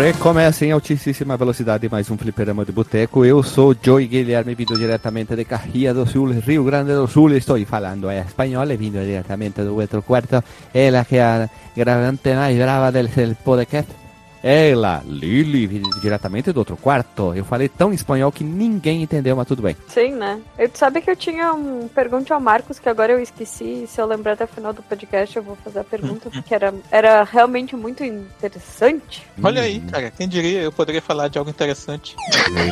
Recomeça em altíssima velocidade mais um fliperama de boteco. Eu sou Joey Guilherme, vindo diretamente de Carria do Sul, Rio Grande do Sul. Estou falando em espanhol, vindo diretamente do outro quarto. Ela que é a gravante mais brava del podcast. Ela, Lili, diretamente do outro quarto. Eu falei tão espanhol que ninguém entendeu, mas tudo bem. Sim, né? Eu sabe que eu tinha um pergunte ao Marcos que agora eu esqueci. Se eu lembrar até o final do podcast, eu vou fazer a pergunta, porque era, era realmente muito interessante. Olha aí, cara, quem diria eu poderia falar de algo interessante.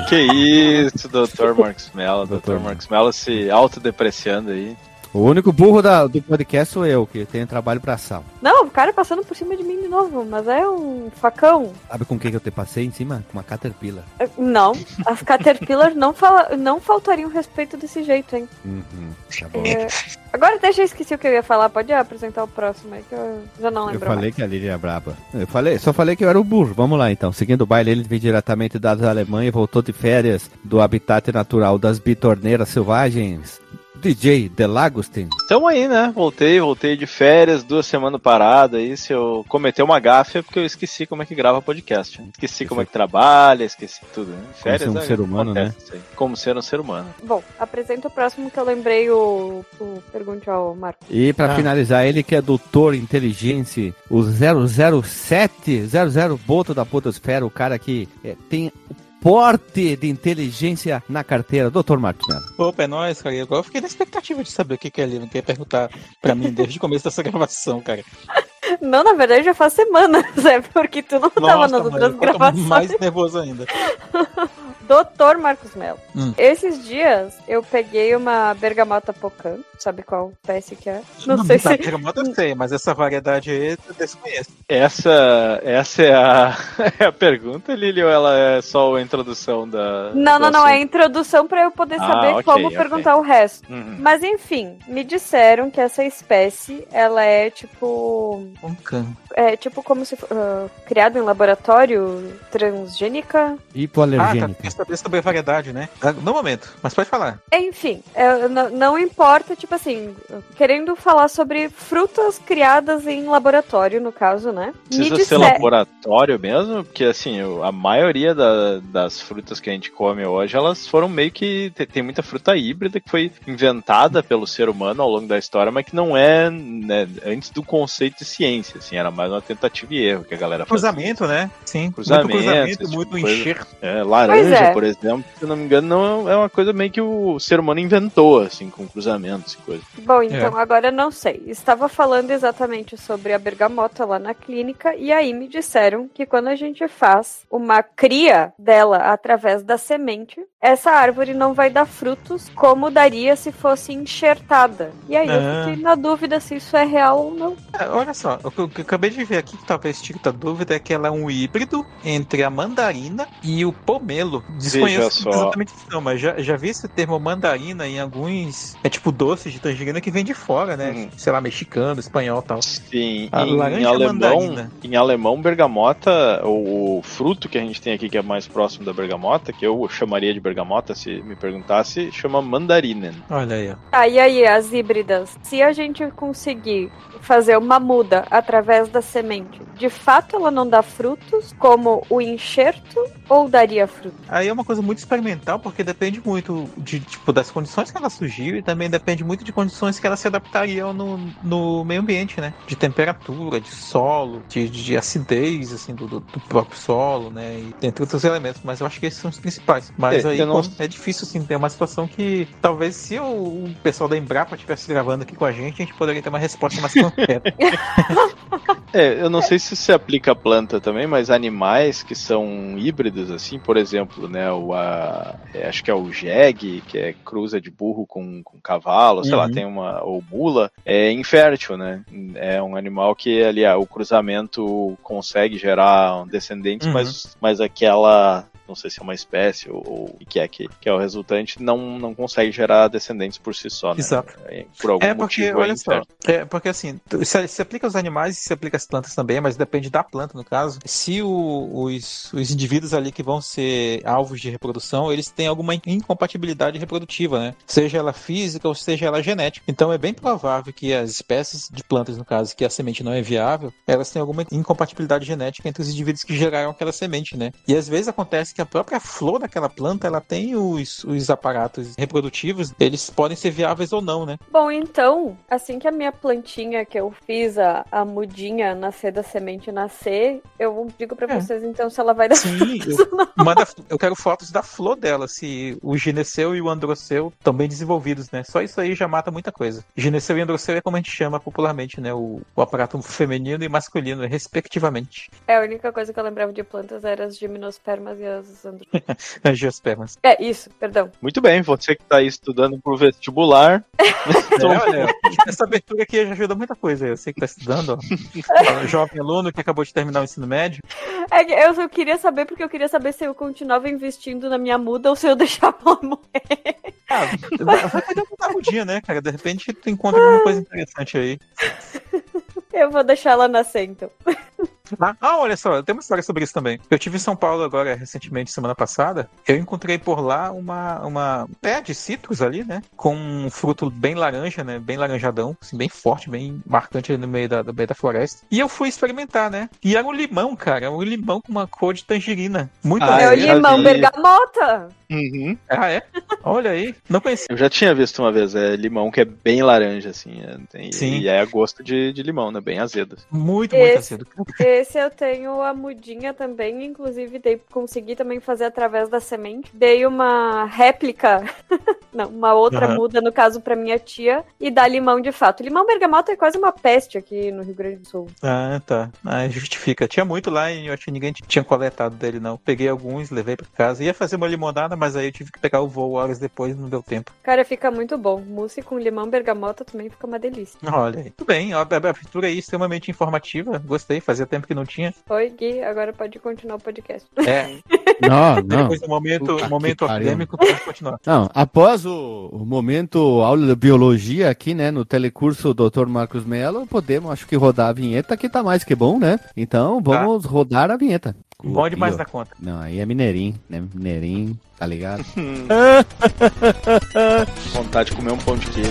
que isso, Dr. Marcos Mello, Dr. Marcos Mello se autodepreciando aí. O único burro da, do podcast sou eu, que tenho trabalho pra sal. Não, o cara passando por cima de mim de novo, mas é um facão. Sabe com quem que eu te passei em cima? Com uma Caterpillar. Não, as Caterpillars não, fala, não faltariam respeito desse jeito, hein? Uhum, tá bom. É, agora deixa eu esquecer o que eu ia falar, pode apresentar o próximo aí que eu já não Eu lembro falei mais. que a Lili é braba. Eu falei, só falei que eu era o burro. Vamos lá então. Seguindo o baile, ele veio diretamente da Alemanha e voltou de férias do habitat natural das bitorneiras selvagens. DJ Delagostin. Tamo aí, né? Voltei, voltei de férias, duas semanas parada aí. Se eu cometer uma gafe é porque eu esqueci como é que grava podcast. né? Esqueci como é que trabalha, esqueci tudo, né? Férias ser um é- ser humano, né? acontece. Como ser um ser humano. Bom, apresenta o próximo que eu lembrei o, o pergunte ao Marco. E pra Ah. finalizar, ele que é doutor inteligência, o 007, 00 Boto da Podosfera, o cara que é, tem o porte de inteligência na carteira, doutor Marcos Mello. Opa, é nóis, cara. Agora eu fiquei na expectativa de saber o que, que ele quer perguntar pra mim desde o começo dessa gravação, cara. Não, na verdade já faz semanas, é porque tu não tava Nossa, nas mano, outras eu tô gravações. mais nervoso ainda. Doutor Marcos Mello. Hum. Esses dias eu peguei uma bergamota pocan, sabe qual espécie que é? Não, sei tá, se. Bergamota eu sei, mas essa variedade aí eu desconheço. Essa, essa é, a, é a pergunta, Lili, ou ela é só a introdução da. Não, não, não, é a introdução pra eu poder Ah, saber ok, como ok. perguntar o resto. Uhum. Mas enfim, me disseram que essa espécie, ela é tipo. Um can. É tipo como se for ah, criado em laboratório transgênica. Ah, tá. Saber sobre a variedade, né? Ah, No momento, mas pode falar. Enfim, é, n- não importa, tipo assim, querendo falar sobre frutas criadas em laboratório, no caso, né? Precisa me ser disser- laboratório mesmo? Porque assim, a maioria da- das frutas que a gente come hoje, elas foram meio que. Tem, muita fruta híbrida que foi inventada pelo ser humano ao longo da história, mas que não é né, antes do conceito de ciência, assim, era mais uma tentativa e erro que a galera fazia. Cruzamento, né? Sim. Cruzamento, muito cruzamento, tipo muito coisa. enxerto. É, laranja, é. por exemplo, se eu não me engano, não é uma coisa meio que o ser humano inventou, assim, com cruzamentos e coisa. Bom, então agora eu não sei. Estava falando exatamente sobre a bergamota lá na clínica e aí me disseram que quando a gente faz uma cria dela através da semente, essa árvore não vai dar frutos como daria se fosse enxertada. E aí Ah. eu fiquei na dúvida se isso é real ou não. Ah, Olha só, o que eu, que eu acabei de ver aqui, que talvez tire a dúvida, é que ela é um híbrido entre a mandarina e o pomelo. Desconheço exatamente isso, não, mas já, já vi esse termo mandarina em alguns. É tipo doce de tangerina que vem de fora, né? Uhum. Sei lá, mexicano, espanhol e tal. Sim, A em, laranja em alemão, mandarina. em alemão, bergamota, o, o fruto que a gente tem aqui que é mais próximo da bergamota, que eu chamaria de bergamota se me perguntasse, chama mandarinen. Olha aí, ó. Ah, e aí, as híbridas? Se a gente conseguir fazer uma muda através da semente, de fato ela não dá frutos, como o enxerto, ou daria fruto? Aí é uma coisa muito experimental, porque depende muito de, tipo, das condições que ela surgiu e também depende muito de condições que ela se adaptaria no, no meio ambiente, né? De temperatura, de solo, de, de acidez, assim, do, do- do próprio solo, né? E entre outros elementos. Mas eu acho que esses são os principais. Mas É, aí não- é difícil, assim, ter uma situação que talvez se o, o pessoal da Embrapa estivesse gravando aqui com a gente, a gente poderia ter uma resposta mais concreta. É, eu não sei se se aplica a planta também, mas animais que são híbridos, assim, por exemplo, né, o, a, é, acho que é o jegue, que é cruza de burro com, com cavalo, sei lá, Uhum. tem uma, ou mula, é infértil, né, é um animal que ali, ah, o cruzamento consegue gerar descendentes, Uhum. mas, mas aquela não sei se é uma espécie ou, ou o que é que, que é o resultante, não, não consegue gerar descendentes por si só, né? Exato. É, Por algum É porque, motivo olha só, é porque assim, se, se aplica aos animais e se aplica às plantas também, mas depende da planta, no caso. Se o- os, os indivíduos ali que vão ser alvos de reprodução, eles têm alguma in- incompatibilidade reprodutiva, né? Seja ela física ou seja ela genética. Então é bem provável que as espécies de plantas, no caso, que a semente não é viável, elas têm alguma incompatibilidade genética entre os indivíduos que geraram aquela semente, né? E às vezes acontece que a própria flor daquela planta, ela tem os, os aparatos reprodutivos, eles podem ser viáveis ou não, né? Bom, então, assim que a minha plantinha que eu fiz, a, a mudinha nascer da semente nascer, eu digo pra É. vocês então se ela vai dar Sim, eu, manda, eu quero fotos da flor dela, se o gineceu e o androceu estão bem desenvolvidos, né? Só isso aí já mata muita coisa. Gineceu e androceu é como a gente chama popularmente, né? O, o aparato feminino e masculino, respectivamente. É, a única coisa que eu lembrava de plantas eram as gimnospermas e as andro... Angiospermas. É, isso, perdão. Muito bem, você que está aí estudando pro vestibular, É, olha, essa abertura aqui já ajuda muita coisa. Eu sei que tá estudando, ó. Jovem aluno que acabou de terminar o ensino médio. É eu só queria saber porque eu queria saber se eu continuava investindo na minha muda ou se eu deixava ela morrer. Ah, vai, poder botar o dia, né, cara? De repente tu encontra alguma coisa interessante aí. Eu vou deixar ela nascer, então. Ah, ah, olha só, tem uma história sobre isso também. Eu tive em São Paulo agora, recentemente, semana passada. Eu encontrei por lá uma, uma pé de citros ali, né? Com um fruto bem laranja, né? Bem laranjadão, assim, bem forte, bem marcante ali no meio da, no meio da floresta. E eu fui experimentar, né? E era um limão, cara. Um limão com uma cor de tangerina. Muito Ah, é o eu já limão bergamota. Ah, é? Olha aí. Não conhecia. eu já tinha visto uma vez, é limão que é bem laranja, assim, é, tem- Sim. e é a gosto de, de limão, né? Bem azedo. Muito, muito Esse- azedo. Esse eu tenho a mudinha também, inclusive dei, consegui também fazer através da semente. Dei uma réplica, não, uma outra Aham. muda, no caso, pra minha tia, e dá limão de fato. Limão bergamota é quase uma peste aqui no Rio Grande do Sul. Ah, tá. Ah, justifica. Tinha muito lá e eu acho que ninguém tinha coletado dele, não. Peguei alguns, levei pra casa. Ia fazer uma limonada, mas aí eu tive que pegar o voo horas depois não deu tempo. Cara, fica muito bom. Mousse com limão bergamota também fica uma delícia. Olha aí. Tudo bem, a a abertura aí extremamente informativa. Gostei, fazia tempo que não tinha. Oi, Gui, agora pode continuar o podcast. É, Não, não. depois do momento, Puta que momento acadêmico, pode continuar. Não, após o, o momento aula de biologia aqui, né, no telecurso Dr. Marcos Mello, podemos, acho que, rodar a vinheta, que tá mais que bom, né? Então, vamos rodar a vinheta. Bom demais da conta. Não, aí é mineirinho, né? Mineirinho, tá ligado? Vontade de comer um pão de queijo.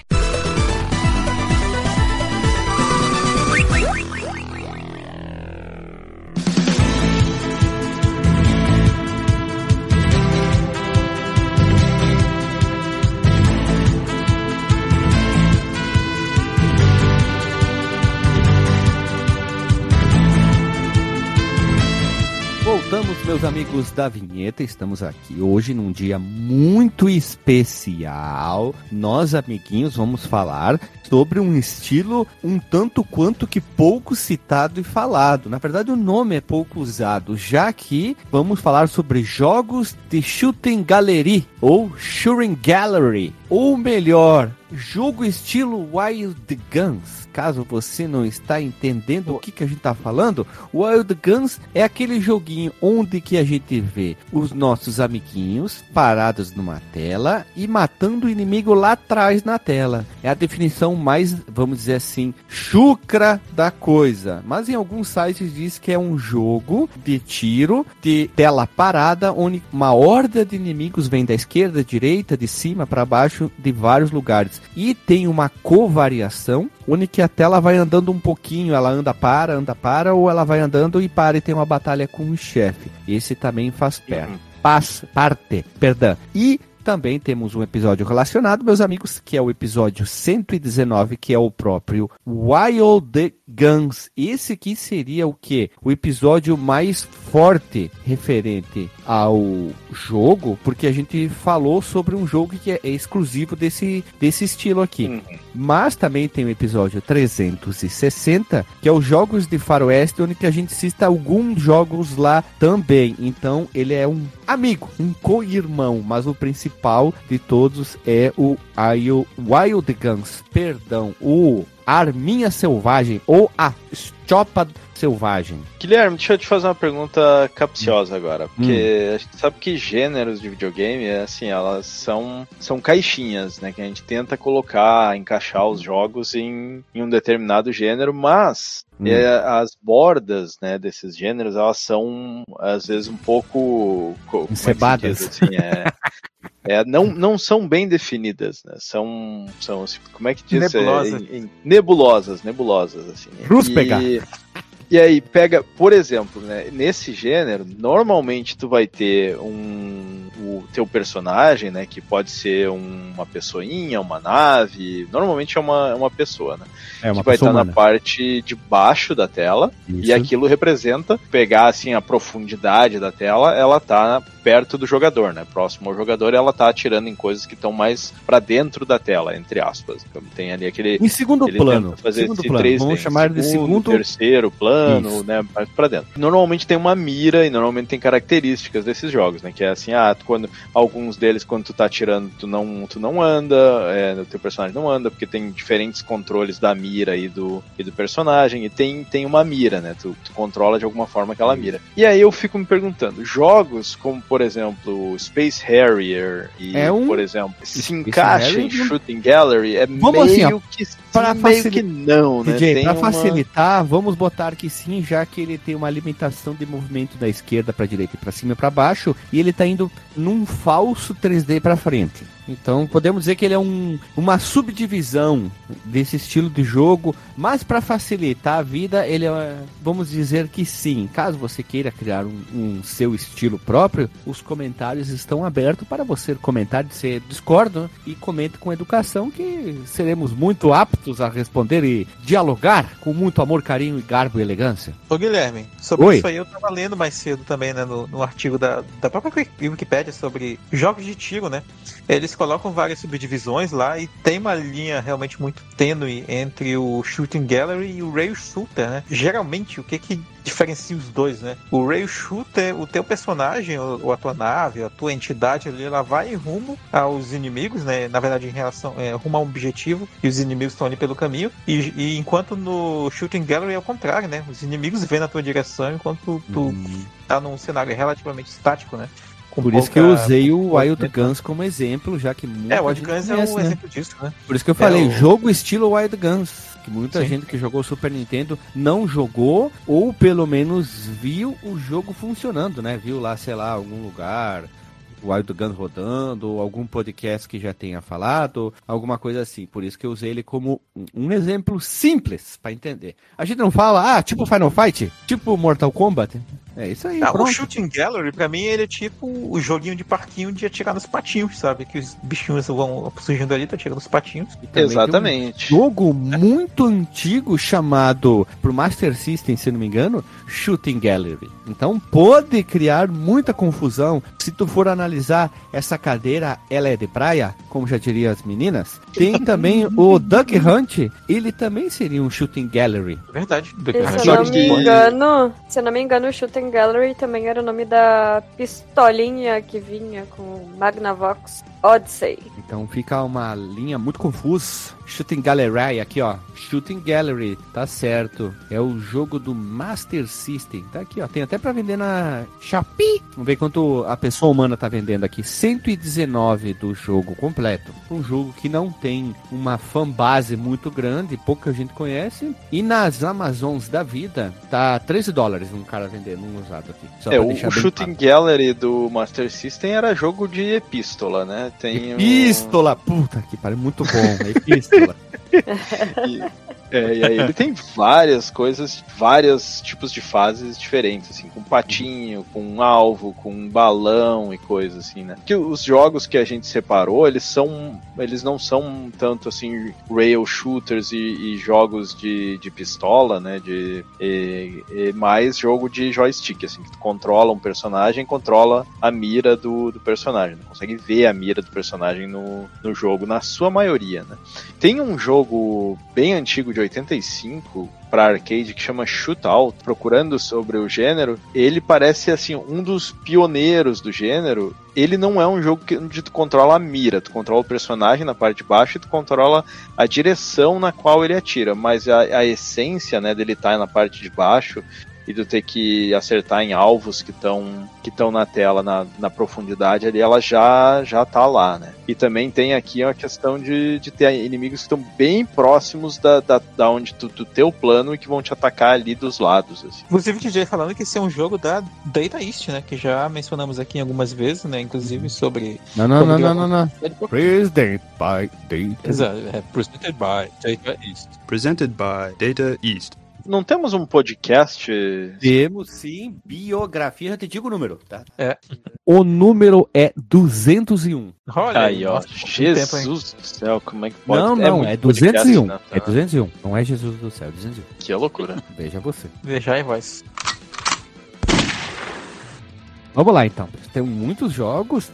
Voltamos, meus amigos da vinheta. Estamos aqui hoje num dia muito especial. Nós, amiguinhos, vamos falar sobre um estilo um tanto quanto que pouco citado e falado. Na verdade, o nome é pouco usado, já que vamos falar sobre jogos de Shooting Gallery ou Shooting Gallery, ou melhor, jogo estilo Wild Guns. Caso você não está entendendo o que, que a gente está falando, Wild Guns é aquele joguinho onde que a gente vê os nossos amiguinhos parados numa tela e matando o inimigo lá atrás na tela. É a definição mais, vamos dizer assim, chucra da coisa. Mas em alguns sites diz que é um jogo de tiro de tela parada onde uma horda de inimigos vem da esquerda, direita, de cima para baixo, de vários lugares. E tem uma covariação onde que a tela vai andando um pouquinho, ela anda para, anda para, ou ela vai andando e para e tem uma batalha com o chefe. Esse também faz perto. Paz, parte, perdão. E também temos um episódio relacionado, meus amigos, que é o episódio 119, que é o próprio Wild the Guns. Esse aqui seria o que? O episódio mais forte referente ao jogo, porque a gente falou sobre um jogo que é exclusivo desse, desse estilo aqui. Uhum. Mas também tem o episódio 360, que é os jogos de faroeste, onde que a gente cita alguns jogos lá também. Então ele é um amigo, um co-irmão, mas o principal de todos é o Wild Guns, perdão, o Arminha Selvagem ou a Chopa Selvagem. Guilherme, deixa eu te fazer uma pergunta capciosa agora. Porque hum. a gente sabe que gêneros de videogame, assim, elas são, são caixinhas, né? Que a gente tenta colocar, encaixar os jogos em, em um determinado gênero, mas hum. é, as bordas né, desses gêneros, elas são, às vezes, um pouco... É Encebadas. Assim, é, é, não, não são bem definidas, né? São, são assim, como é que diz? Nebulosas. É, em, em, nebulosas, nebulosas, assim. Rúspega. E, e aí, pega, por exemplo, né, nesse gênero, normalmente tu vai ter um o teu personagem, né, que pode ser um, uma pessoinha, uma nave, normalmente é uma, uma pessoa, né? É uma que vai estar humana. na parte de baixo da tela Isso. e aquilo representa pegar assim a profundidade da tela, ela tá perto do jogador, né? Próximo ao jogador, ela tá atirando em coisas que estão mais para dentro da tela, entre aspas. Então, tem ali aquele em segundo plano, fazer segundo plano. 3D, vamos chamar de segundo terceiro plano, Isso. né, mais para dentro. Normalmente tem uma mira e normalmente tem características desses jogos, né? Que é assim, ah, quando alguns deles quando tu tá atirando, tu não, tu não anda, é, o teu personagem não anda, porque tem diferentes controles da mira e do, e do personagem, e tem, tem uma mira, né? Tu, tu controla de alguma forma aquela mira. E aí eu fico me perguntando, jogos como, por exemplo, Space Harrier e, É um- por exemplo, se Space encaixa em Shooting Gallery, é Vamos meio assim, ó, que pra meio facili- que não, né? DJ, para uma- facilitar, vamos botar que sim, já que ele tem uma limitação de movimento da esquerda para direita e para cima e para baixo, e ele tá indo num falso 3D para frente. Então podemos dizer que ele é um, uma subdivisão desse estilo de jogo, mas para facilitar a vida, ele é, vamos dizer que sim. Caso você queira criar um, um seu estilo próprio, os comentários estão abertos para você comentar, se discorda e comente com educação que seremos muito aptos a responder e dialogar com muito amor, carinho e garbo e elegância. Ô Guilherme, sobre Oi. isso aí eu tava lendo mais cedo também, né, no, no artigo da, da própria Wiki- Wikipédia sobre jogos de tiro, né? Eles colocam várias subdivisões lá e tem uma linha realmente muito tênue entre o Shooting Gallery e o Rail Shooter, né? Geralmente, o que que diferencia os dois, né? O Rail Shooter, o teu personagem, ou, a tua nave, a tua entidade ali, ela vai em rumo aos inimigos, né? Na verdade, em relação, é, rumo a um objetivo e os inimigos estão ali pelo caminho. E, e enquanto no Shooting Gallery é o contrário, né? Os inimigos vêm na tua direção enquanto tu tá num cenário relativamente estático, né? Com Por isso que eu pouca- usei o Wild. Guns como exemplo, já que muita É, o Wild Guns é conhece, um né? exemplo disso, né? Por isso que eu falei, É o- jogo estilo Wild Guns. Que muita Sim. gente que jogou Super Nintendo não jogou, ou pelo menos viu o jogo funcionando, né? Viu lá, sei lá, algum lugar, o Wild Guns rodando, ou algum podcast que já tenha falado, alguma coisa assim. Por isso que eu usei ele como um- um exemplo simples para entender. A gente não fala, ah, tipo Final Fight, tipo Mortal Kombat. É isso aí, Ah, o pronto. Shooting Gallery, pra mim, ele é tipo o joguinho de parquinho de atirar nos patinhos, sabe? Que os bichinhos vão surgindo ali, tá atirando nos patinhos. E tem um Exatamente. jogo muito antigo chamado pro Master System, se não me engano, Shooting Gallery. Então pode criar muita confusão se tu for analisar essa cadeira, ela é de praia, como já diriam as meninas. Tem também o Duck Hunt, ele também seria um Shooting Gallery. Verdade. Se eu não me engano, se eu não me engano, o Shooting Gallery também era o nome da pistolinha que vinha com Magnavox Odyssey. Então fica uma linha muito confusa. Shooting Gallery, aqui ó. Shooting Gallery, tá certo. É o jogo do Master System. Tá aqui ó. Tem até pra vender na Shopee. Vamos ver quanto a pessoa humana tá vendendo aqui. 119 do jogo completo. Um jogo que não tem uma fanbase muito grande, pouca gente conhece. E nas Amazons da vida, tá 13 dólares um cara vendendo um usado aqui. Só É, o, Shooting claro. Gallery do Master System era jogo de epístola, né? Tem Epístola! Puta que pariu, muito bom. Epístola. E, É, e aí ele tem várias coisas, vários tipos de fases diferentes, assim, com patinho, com um alvo, com um balão e coisas assim, né? Que os jogos que a gente separou, eles são, eles não são tanto assim rail shooters e, e jogos de, de pistola, né? De e, e mais jogo de joystick, assim, que tu controla um personagem, controla a mira do, do personagem, né? consegue ver a mira do personagem no, no jogo, na sua maioria, né? Tem um jogo bem antigo de 85 para arcade que chama Shootout, procurando sobre o gênero, ele parece assim um dos pioneiros do gênero. Ele não é um jogo que, onde tu controla a mira, tu controla o personagem na parte de baixo e tu controla a direção na qual ele atira, mas a, a essência, né, dele tá na parte de baixo e tu ter que acertar em alvos que estão que estão na tela na, na profundidade ali, ela já já tá lá, né? E também tem aqui a questão de, de ter inimigos que estão bem próximos da, da, da onde tu, do teu plano e que vão te atacar ali dos lados. Assim. Inclusive, o DJ falando que esse é um jogo da Data East, né? Que já mencionamos aqui algumas vezes, né? Inclusive sobre. Não, não, não, não, não, não. Presented by Data. Exato, é presented by Data East. Presented by Data East. Não temos um podcast? Temos sim, biografia, já te digo o número, tá? É. O número é 201. Olha aí, ó. Jesus do céu, como é que pode Não, não, é, é 201. Né? É 201. Não é Jesus do céu, é 201. Que loucura. Veja você. Veja aí, voz. Vamos lá então. Tem muitos jogos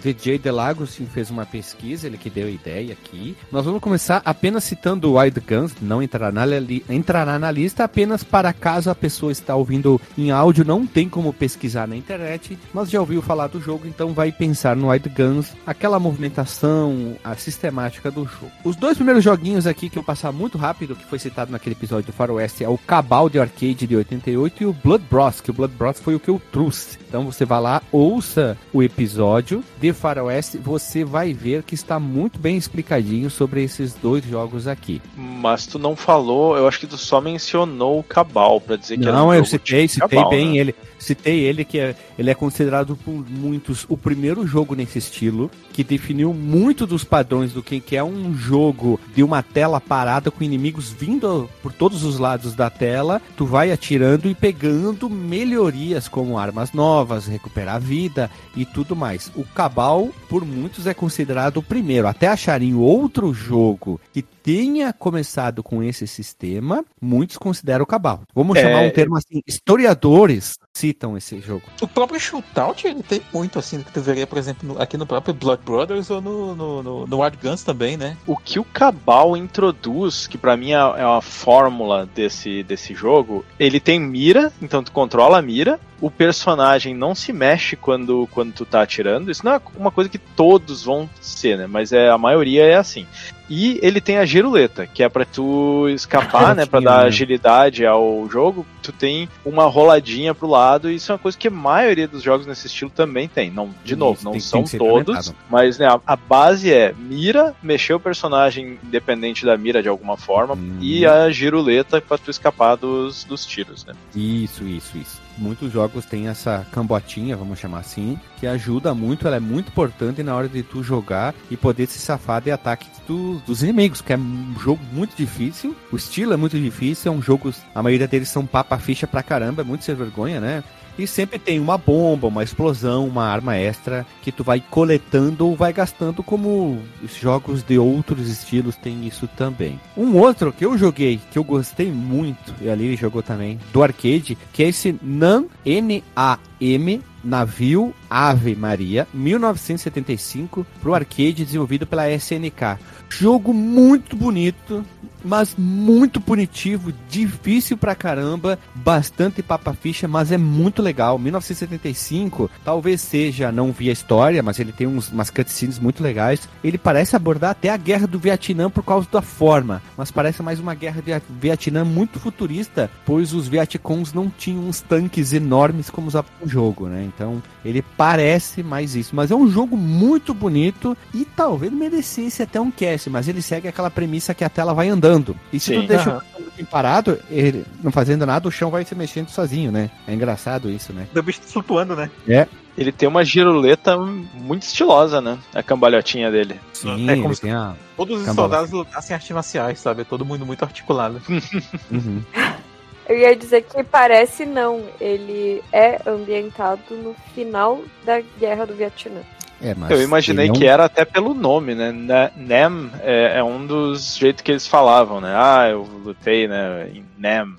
DJ Delagos fez uma pesquisa, ele que deu a ideia aqui. Nós vamos começar apenas citando Wild Guns, não entrará na, li entrará na lista, apenas para caso a pessoa está ouvindo em áudio, não tem como pesquisar na internet, mas já ouviu falar do jogo, então vai pensar no Wild Guns, aquela movimentação, a sistemática do jogo. Os dois primeiros joguinhos aqui que eu passar muito rápido, que foi citado naquele episódio do Faroeste, é o Cabal de Arcade de 88 e o Blood Bros, que o Blood Bros foi o que eu trouxe. Então você vai lá, ouça o episódio de Faroeste, você vai ver que está muito bem explicadinho sobre esses dois jogos aqui. Mas tu não falou, eu acho que tu só mencionou o Cabal para dizer que não, era um eu citei, citei Cabal, bem né? ele. Citei ele que é, ele é considerado por muitos o primeiro jogo nesse estilo, que definiu muito dos padrões do que, que é um jogo de uma tela parada com inimigos vindo por todos os lados da tela, tu vai atirando e pegando melhorias como armas novas, recuperar vida e tudo mais. O Cabal, por muitos, é considerado o primeiro. Até acharem outro jogo que tenha começado com esse sistema, muitos consideram o Cabal. Vamos É. chamar um termo assim, historiadores citam esse jogo. O próprio Shootout, ele tem muito, assim, que tu veria, por exemplo, no- aqui no próprio Blood Brothers ou no, no, no, no Wild Guns também, né? O que o Cabal introduz, que pra mim é é uma fórmula desse, desse jogo, ele tem mira, então tu controla a mira, o personagem não se mexe quando, quando tu tá atirando. Isso não é uma coisa que todos vão ser, né? Mas é, a maioria é assim. E ele tem a giruleta, que é pra tu escapar, né? Tinha, dar né? agilidade ao jogo. Tu tem uma roladinha pro lado, e isso é uma coisa que a maioria dos jogos nesse estilo também tem. Não, de novo, Isso, não tem- tem são ser todos, mas né, a, a base é mira, mexer o personagem independente da mira de alguma forma, Hum. e a giruleta pra tu escapar dos, dos tiros, né? Isso, isso, isso. Muitos jogos têm essa cambotinha, vamos chamar assim, que ajuda muito, ela é muito importante na hora de tu jogar e poder se safar de ataques do- dos inimigos, que é um jogo muito difícil, o estilo é muito difícil, é um jogo, a maioria deles são papa ficha pra caramba, é muito sem vergonha, né? E sempre tem uma bomba, uma explosão, uma arma extra que tu vai coletando ou vai gastando, como os jogos de outros estilos têm isso também. Um outro que eu joguei, que eu gostei muito, e ali ele jogou também, do arcade, que é esse NAM, N-A-M, Navio Ave Maria, 1975, pro arcade desenvolvido pela SNK. Jogo muito bonito, mas muito punitivo, difícil pra caramba, bastante papa ficha, mas é muito legal. 1975, talvez seja, não vi a história, mas ele tem uns, umas cutscenes muito legais. Ele parece abordar até a guerra do Vietnã por causa da forma, mas parece mais uma guerra de Vietnã muito futurista, pois os Vietcons não tinham uns tanques enormes como usavam no jogo, né? Então ele parece mais isso, mas é um jogo muito bonito e talvez merecesse até um cast, mas ele segue aquela premissa que a tela vai andando. E se Sim. tu deixa o assim parado, ele não fazendo nada, o chão vai se mexendo sozinho, né? É engraçado isso, né? O bicho flutuando, né? Ele tem uma giroleta muito estilosa, né? A cambalhotinha dele. Sim, É como ele se- tem a... Todos os soldados lutassem artes marciais, sabe? Todo mundo muito articulado. Uhum. Eu ia dizer que parece não. Ele é ambientado no final da Guerra do Vietnã. É, mas Eu imaginei um- que era até pelo nome, né? Nem é, é um dos jeitos que eles falavam, né? Ah, eu lutei, né? Em Nem.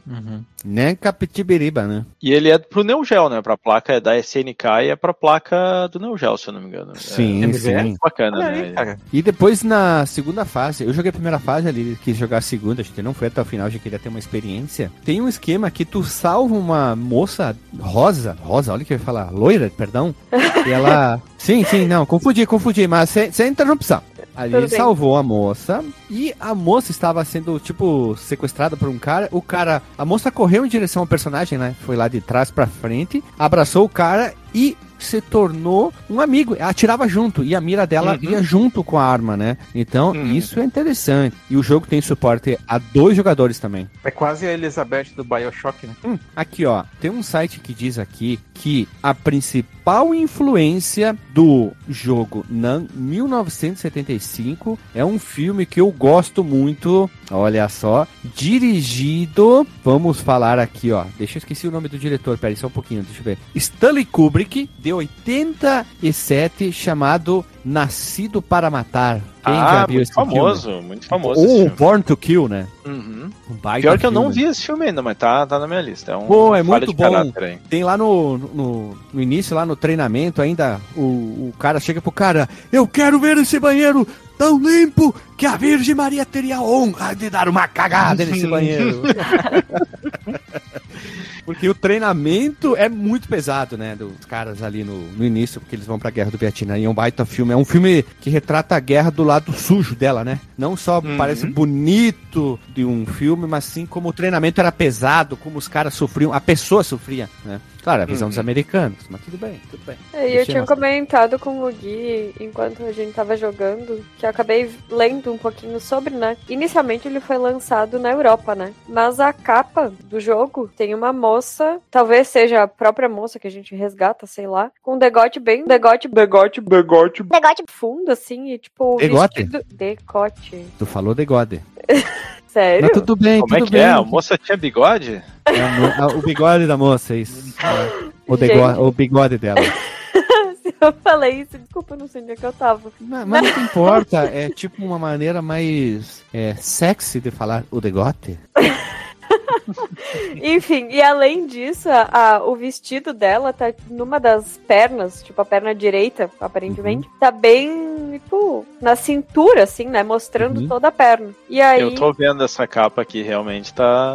Nem Capitibiriba, né? E ele é pro Neo Geo, né? Pra placa da SNK e é pra placa do Neo Geo, se eu não me engano. Sim, é sim. Bacana, Olha né? aí. E depois na segunda fase, eu joguei a primeira fase ali, quis jogar a segunda, a gente não foi até o final, já queria ter uma experiência. Tem um esquema que tu salva uma moça rosa, rosa, olha o que eu ia falar, loira, perdão, e ela... Sim, sim, não, confundi, confundi, mas sem, sem interrupção. Ali salvou a moça e a moça estava sendo, tipo, sequestrada por um cara. O cara, a moça correu em direção ao personagem, né? Foi lá de trás pra frente, abraçou o cara e se tornou um amigo. Ela atirava junto e a mira dela Uhum. ia junto com a arma, né? Então, Uhum. isso é interessante. E o jogo tem suporte a dois jogadores também. É quase a Elizabeth do Bioshock, né? Hum, aqui, ó, tem um site que diz aqui que a principal influência do jogo Nan 1975 é um filme que eu gosto muito, olha só, dirigido, vamos falar aqui, ó, deixa eu esqueci o nome do diretor, peraí só um pouquinho, deixa eu ver, Stanley Kubrick, de 87, chamado Nascido para Matar. Quem ah, já viu muito esse filme? famoso, muito famoso. Ou filme. Born to Kill, né? Uhum. Um Pior que eu não filme. vi esse filme ainda, mas tá, tá na minha lista. É um Pô, é muito bom. Tem lá no, no, no início, lá no treinamento, ainda o, o cara chega pro cara: Eu quero ver esse banheiro tão limpo que a Virgem Maria teria a honra de dar uma cagada nesse banheiro. Porque o treinamento é muito pesado, né? Dos caras ali no, no início, porque eles vão pra guerra do Vietnã. E é um baita filme. É um filme que retrata a guerra do lado sujo dela, né? Não só Uhum. parece bonito de um filme, mas sim como o treinamento era pesado, como os caras sofriam, a pessoa sofria, né? Claro, a visão Uhum. dos americanos, mas tudo bem, tudo bem. É, E eu tinha nossa- comentado com o Gui enquanto a gente tava jogando, que eu acabei lendo um pouquinho sobre, né? Inicialmente ele foi lançado na Europa, né? Mas a capa do jogo tem uma moça, talvez seja a própria moça que a gente resgata, sei lá, com um degote bem. Degote, degote, degote, degote fundo, assim, e tipo. o Degote? Vestido... Decote. Tu falou de God. Sério? Mas tudo bem, Como é tudo que bem. é? A moça tinha bigode? É o bigode da moça, isso. É. O, o bigode dela. Se eu falei isso, desculpa, eu não sei onde é que eu tava. Mas, mas não importa, é tipo uma maneira mais é, sexy de falar o degote. Enfim, e além disso, a, a- o vestido dela tá numa das pernas, tipo a perna direita, aparentemente, tá bem, tipo, na cintura, assim, né? Mostrando Uhum. toda a perna. E aí. Eu tô vendo essa capa aqui, realmente tá.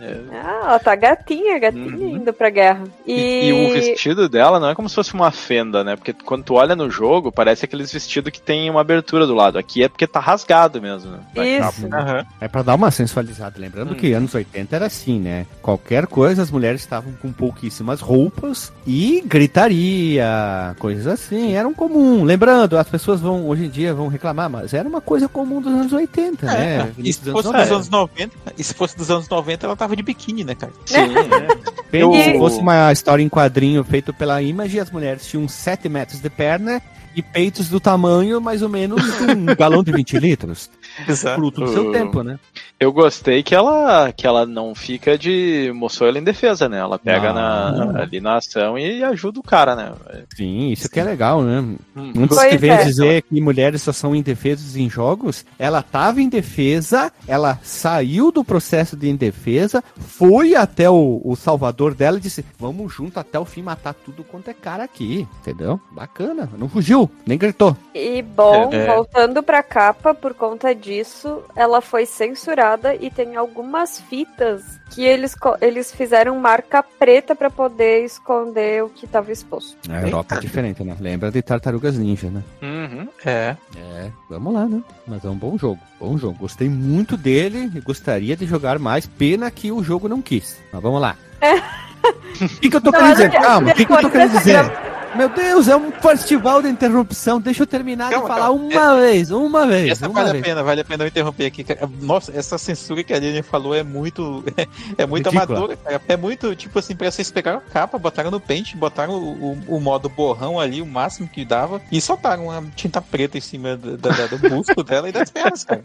é. Ah, ela tá gatinha, gatinha Uhum. indo pra guerra. E, E, e o vestido dela não é como se fosse uma fenda, né? Porque quando tu olha no jogo, parece aqueles vestidos que tem uma abertura do lado. Aqui é porque tá rasgado mesmo, né? Isso. capa. É pra dar uma sensualizada. Lembrando Hum. que anos 80 era assim, né? Qualquer coisa, as mulheres estavam com pouquíssimas roupas e gritaria, coisas assim. Eram comum. Lembrando, as pessoas vão, hoje em dia, vão reclamar, mas era uma coisa comum dos anos 80, né? É, e Início se dos fosse anos dos anos 90, e se fosse dos anos 90, ela tava de biquíni, né, cara? Sim, é. Eu- Se fosse uma história em quadrinho feito pela Image, as mulheres tinham 7 metros de perna e peitos do tamanho mais ou menos de um galão de 20 litros. Exato. Fruto do seu tempo, né? Eu gostei que ela, que ela não fica de moçoila em defesa, né? Ela pega Não. na, ali na ação e ajuda o cara, né? Sim, isso que é legal, né? Hum. Antes Pois que é. dizer que mulheres só são indefesas em jogos, ela estava em defesa, ela saiu do processo de indefesa, foi até o, o salvador dela e disse: Vamos junto até o fim matar tudo quanto é cara aqui, entendeu? Bacana, não fugiu, nem gritou. E bom, É. voltando pra capa, por conta disso, ela foi censurada e tem algumas fitas que eles, eles fizeram marca preta pra poder esconder o que tava exposto. A Europa é diferente, né? Lembra de Tartarugas Ninja, né? Uhum. É. É, vamos lá, né? Mas é um bom jogo, bom jogo. Gostei muito dele e gostaria de jogar mais. Pena que o jogo não quis. Mas vamos lá. O que, que eu tô Não, querendo dizer? Calma, o que, que eu tô querendo dizer? Meu Deus, é um festival de interrupção. Deixa eu terminar Calma, de falar calma. uma vez, uma vez. Essa uma vale a vez. pena, vale a pena eu interromper aqui. Nossa, essa censura que a Lilian falou é muito. É muito Ridícula. amadora, cara. É muito, tipo assim, pra vocês pegaram a capa, botaram no pente, botaram o, o, o modo borrão ali, o máximo que dava, e soltaram uma tinta preta em cima do, da- da- do busto dela e das pernas, cara.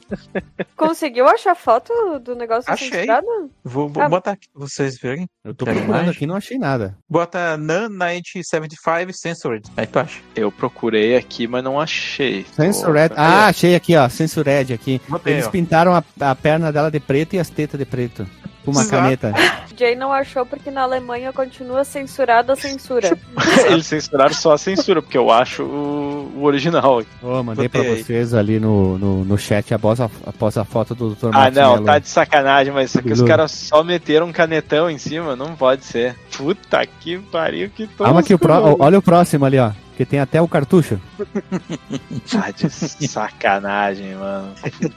Conseguiu achar foto do negócio Achei. censurado? Vou, vou Ah. botar aqui pra vocês verem. Eu tô procurando aqui, não achei nada. Bota NAN 975 Censored. Aí tu acha? Eu procurei aqui, mas não achei. Censured. Pô, Ah, achei aqui, ó. Censured aqui. Botei, Eles ó. pintaram a, a perna dela de preto e as tetas de preto. Com uma Exato. caneta. Jay não achou porque na Alemanha continua censurada a censura. Eles censuraram só a censura, porque eu acho o, o original. Ô, mandei pra aí. vocês ali no, no, no chat após a, após a foto do Dr. Ah, não, Martinello. tá de sacanagem, mas isso aqui os caras só meteram um canetão em cima, não pode ser. Puta que pariu, que Calma que o tosco, mano. olha o próximo ali, ó. Que tem até o cartucho. Tá de sacanagem, mano.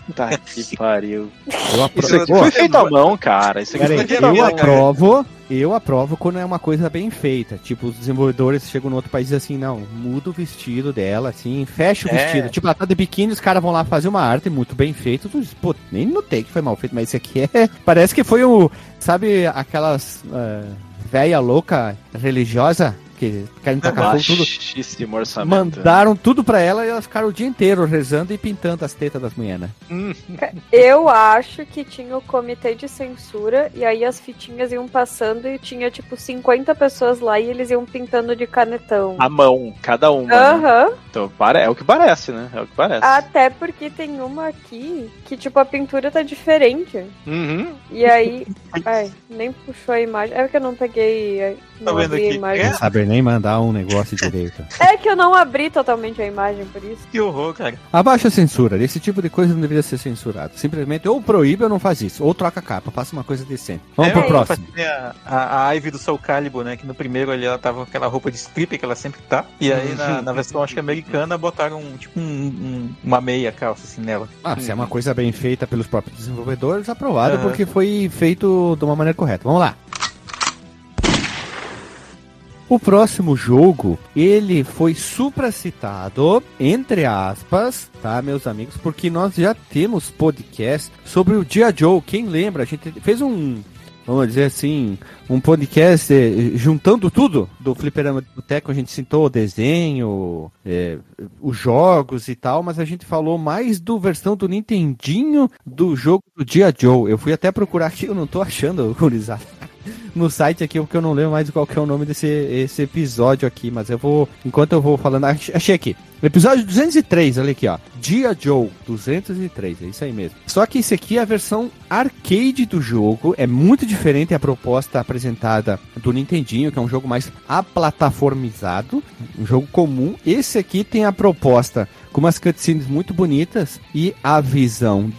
Puta que pariu. Eu apro- Isso foi feito à mão, cara. Isso aqui Pera aí, foi feito à eu mão. aprovo, eu aprovo quando é uma coisa bem feita. Tipo, os desenvolvedores chegam no outro país e assim, não, muda o vestido dela, assim, fecha o É. vestido. Tipo, ela tá de biquíni, os caras vão lá fazer uma arte muito bem feita. Tu diz, Pô, nem notei que foi mal feito, mas esse aqui é. Parece que foi o. Sabe aquelas. eh, véia louca religiosa que querem tacar fogo tudo. Mandaram tudo pra ela e elas ficaram o dia inteiro rezando e pintando as tetas das mulheres, né? Hum, Eu acho que tinha o comitê de censura e aí as fitinhas iam passando e tinha tipo 50 pessoas lá e eles iam pintando de canetão. a mão, cada uma. né? Aham. Então, pare- é o que parece, né? É o que parece. Até porque tem uma aqui que, tipo, a pintura tá diferente. Uhum. E aí. Ai, nem puxou a imagem. É que eu não peguei. Não Tá vendo abri a aqui? imagem. Saber nem mandar um negócio direito. É que eu não abri totalmente a imagem, por isso. Que horror, cara. Abaixa a censura. Esse tipo de coisa não deveria ser censurado. Simplesmente ou proíbe ou não faz isso. Ou troca a capa, faça uma coisa decente. Vamos É, pro eu próximo. A, a, a Ivy do Soul Calibur, né? Que no primeiro ali ela tava com aquela roupa de stripper que ela sempre tá. E aí na, na versão acho que americana botaram tipo um- um- uma meia calça assim nela. Ah, se é uma coisa bem feita pelos próprios desenvolvedores, aprovado Aham. porque foi feito de uma maneira correta. Vamos lá. O próximo jogo, ele foi supracitado, entre aspas, tá, meus amigos, porque nós já temos podcast sobre o Dia Joe. Quem lembra? A gente fez um, vamos dizer assim, um podcast eh, juntando tudo do Fliperama de Boteco. A gente citou o desenho, eh, os jogos e tal, mas a gente falou mais do versão do Nintendinho do jogo do Dia Joe. Eu fui até procurar aqui, eu não tô achando, gurizada no site aqui, porque eu não lembro mais qual que é o nome desse esse episódio aqui, mas eu vou, enquanto eu vou falando, ach- achei aqui. Episódio 203, olha aqui, ó. Dia Joe 203, é isso aí mesmo. Só que esse aqui é a versão arcade do jogo, é muito diferente a proposta apresentada do Nintendinho, que é um jogo mais aplataformizado, um jogo comum. Esse aqui tem a proposta com umas cutscenes muito bonitas e a visão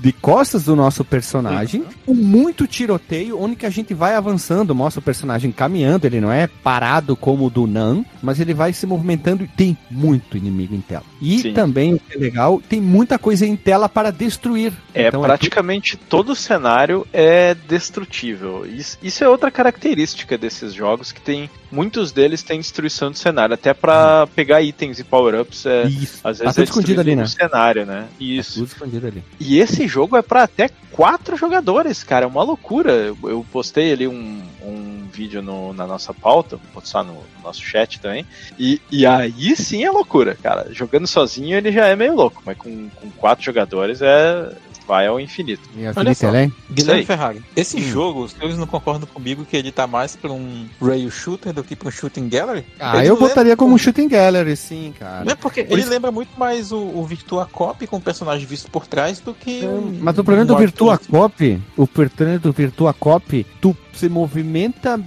de costas do nosso personagem, com muito tiroteio, onde que a gente vai avançando, mostra o personagem caminhando, ele não é parado como o do Nan, mas ele vai se movimentando e tem muito inimigo em tela. E Sim. também, o que é legal, tem muita coisa em tela para destruir. É, Então, praticamente todo o cenário é destrutível. Isso, isso é outra característica desses jogos, que tem. Muitos deles têm destruição do cenário, até pra pegar itens e power-ups. É, Isso. às Tá vezes tudo é escondido ali, né? cenário, né? Tá Isso. tudo escondido ali. E esse jogo é pra até quatro jogadores, cara. É uma loucura. Eu, eu postei ali um, um vídeo no- na nossa pauta, vou postar no, no nosso chat também. E, e aí sim é loucura, cara. Jogando sozinho ele já é meio louco, mas com, com quatro jogadores é. Vai ao infinito. E a Olha Felipe só. Além? Guilherme. Ferrari. Esse Hum. jogo, os senhores não concordam comigo que ele tá mais pra um rail shooter do que pra um shooting gallery? Ah, Ele eu botaria como um shooting gallery, sim, cara. Não é porque ele lembra muito mais o, o Virtua Cop com o personagem visto por trás do que. um- Mas o problema do um Virtua Arthur. Cop, o problema do Virtua Cop, tu se movimenta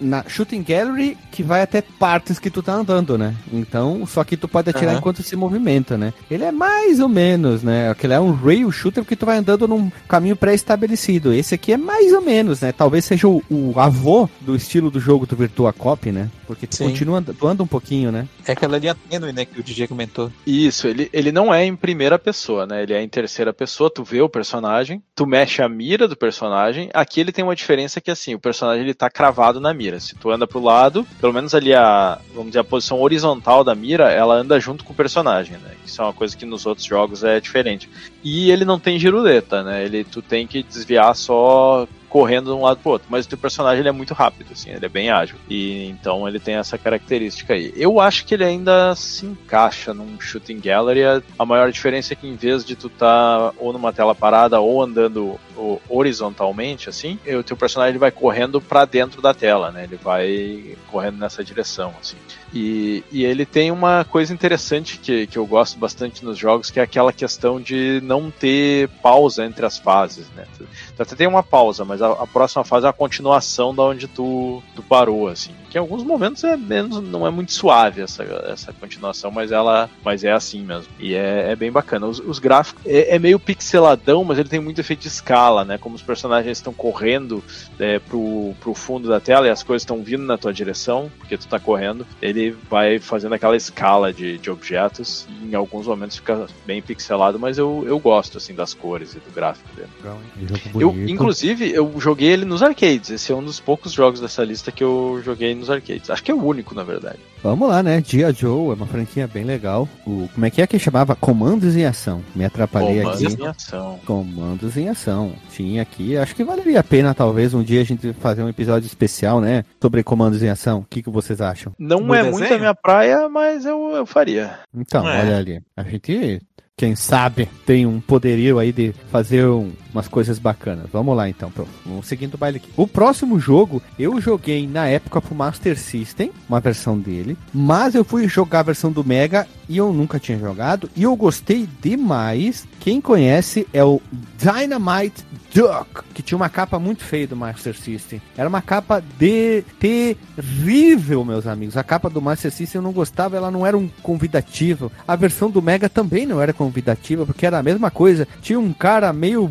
na Shooting Gallery que vai até partes que tu tá andando, né? Então, só que tu pode atirar Aham. enquanto se movimenta, né? Ele é mais ou menos, né? Aquele é um rail shooter porque tu vai andando num caminho pré-estabelecido. Esse aqui é mais ou menos, né? Talvez seja o, o avô do estilo do jogo do Virtua Cop, né? Porque tu Sim. continua andando, tu anda um pouquinho, né? É aquela linha tênue, né, que o DJ comentou. Isso, ele, ele não é em primeira pessoa, né? Ele é em terceira pessoa, tu vê o personagem, tu mexe a mira do personagem. Aqui ele tem uma diferença que assim, o personagem ele tá cravado na mira. Mira. Se tu anda pro lado, pelo menos ali a, vamos dizer, a posição horizontal da mira, ela anda junto com o personagem, né? Isso é uma coisa que nos outros jogos é diferente. E ele não tem giruleta, né? Ele, tu tem que desviar só correndo de um lado pro outro. Mas o teu personagem ele é muito rápido, assim, ele é bem ágil. E então ele tem essa característica aí. Eu acho que ele ainda se encaixa num shooting gallery. A maior diferença é que em vez de tu tá ou numa tela parada ou andando horizontalmente, assim, o teu personagem vai correndo para dentro da tela, né? Ele vai correndo nessa direção, assim. E, e ele tem uma coisa interessante que, que eu gosto bastante nos jogos, que é aquela questão de não ter pausa entre as fases, né? Tu, até tem uma pausa, mas a, a, próxima fase é a continuação da onde tu, tu parou, assim. Que em alguns momentos é menos, não é muito suave essa, essa continuação, mas ela mas é assim mesmo. E é, é bem bacana. Os, os gráficos é, é, meio pixeladão, mas ele tem muito efeito de escala, né? Como os personagens estão correndo é, pro, pro fundo da tela e as coisas estão vindo na tua direção, porque tu tá correndo, ele ele vai fazendo aquela escala de, de objetos e em alguns momentos fica bem pixelado, mas eu, eu gosto assim das cores e do gráfico dele. Eu, inclusive, eu joguei ele nos arcades. Esse é um dos poucos jogos dessa lista que eu joguei nos arcades. Acho que é o único, na verdade. Vamos lá, né? Dia Joe é uma franquia bem legal. O, como é que é que chamava? Comandos em Ação. Me atrapalhei Comandos aqui. Comandos em Ação. Comandos em Ação. Tinha aqui. Acho que valeria a pena, talvez, um dia a gente fazer um episódio especial, né? Sobre comandos em ação. O que, que vocês acham? Não Do é desenho? muito a minha praia, mas eu, eu faria. Então, é. olha ali. A gente quem sabe tem um poderio aí de fazer um, umas coisas bacanas. Vamos lá então, pronto. Vamos seguindo o baile aqui. O próximo jogo eu joguei na época pro Master System, uma versão dele, mas eu fui jogar a versão do Mega e eu nunca tinha jogado e eu gostei demais. Quem conhece é o Dynamite Duck, que tinha uma capa muito feia do Master System. Era uma capa de terrível, meus amigos. A capa do Master System eu não gostava, ela não era um convidativo. A versão do Mega também não era convidativa, porque era a mesma coisa. Tinha um cara meio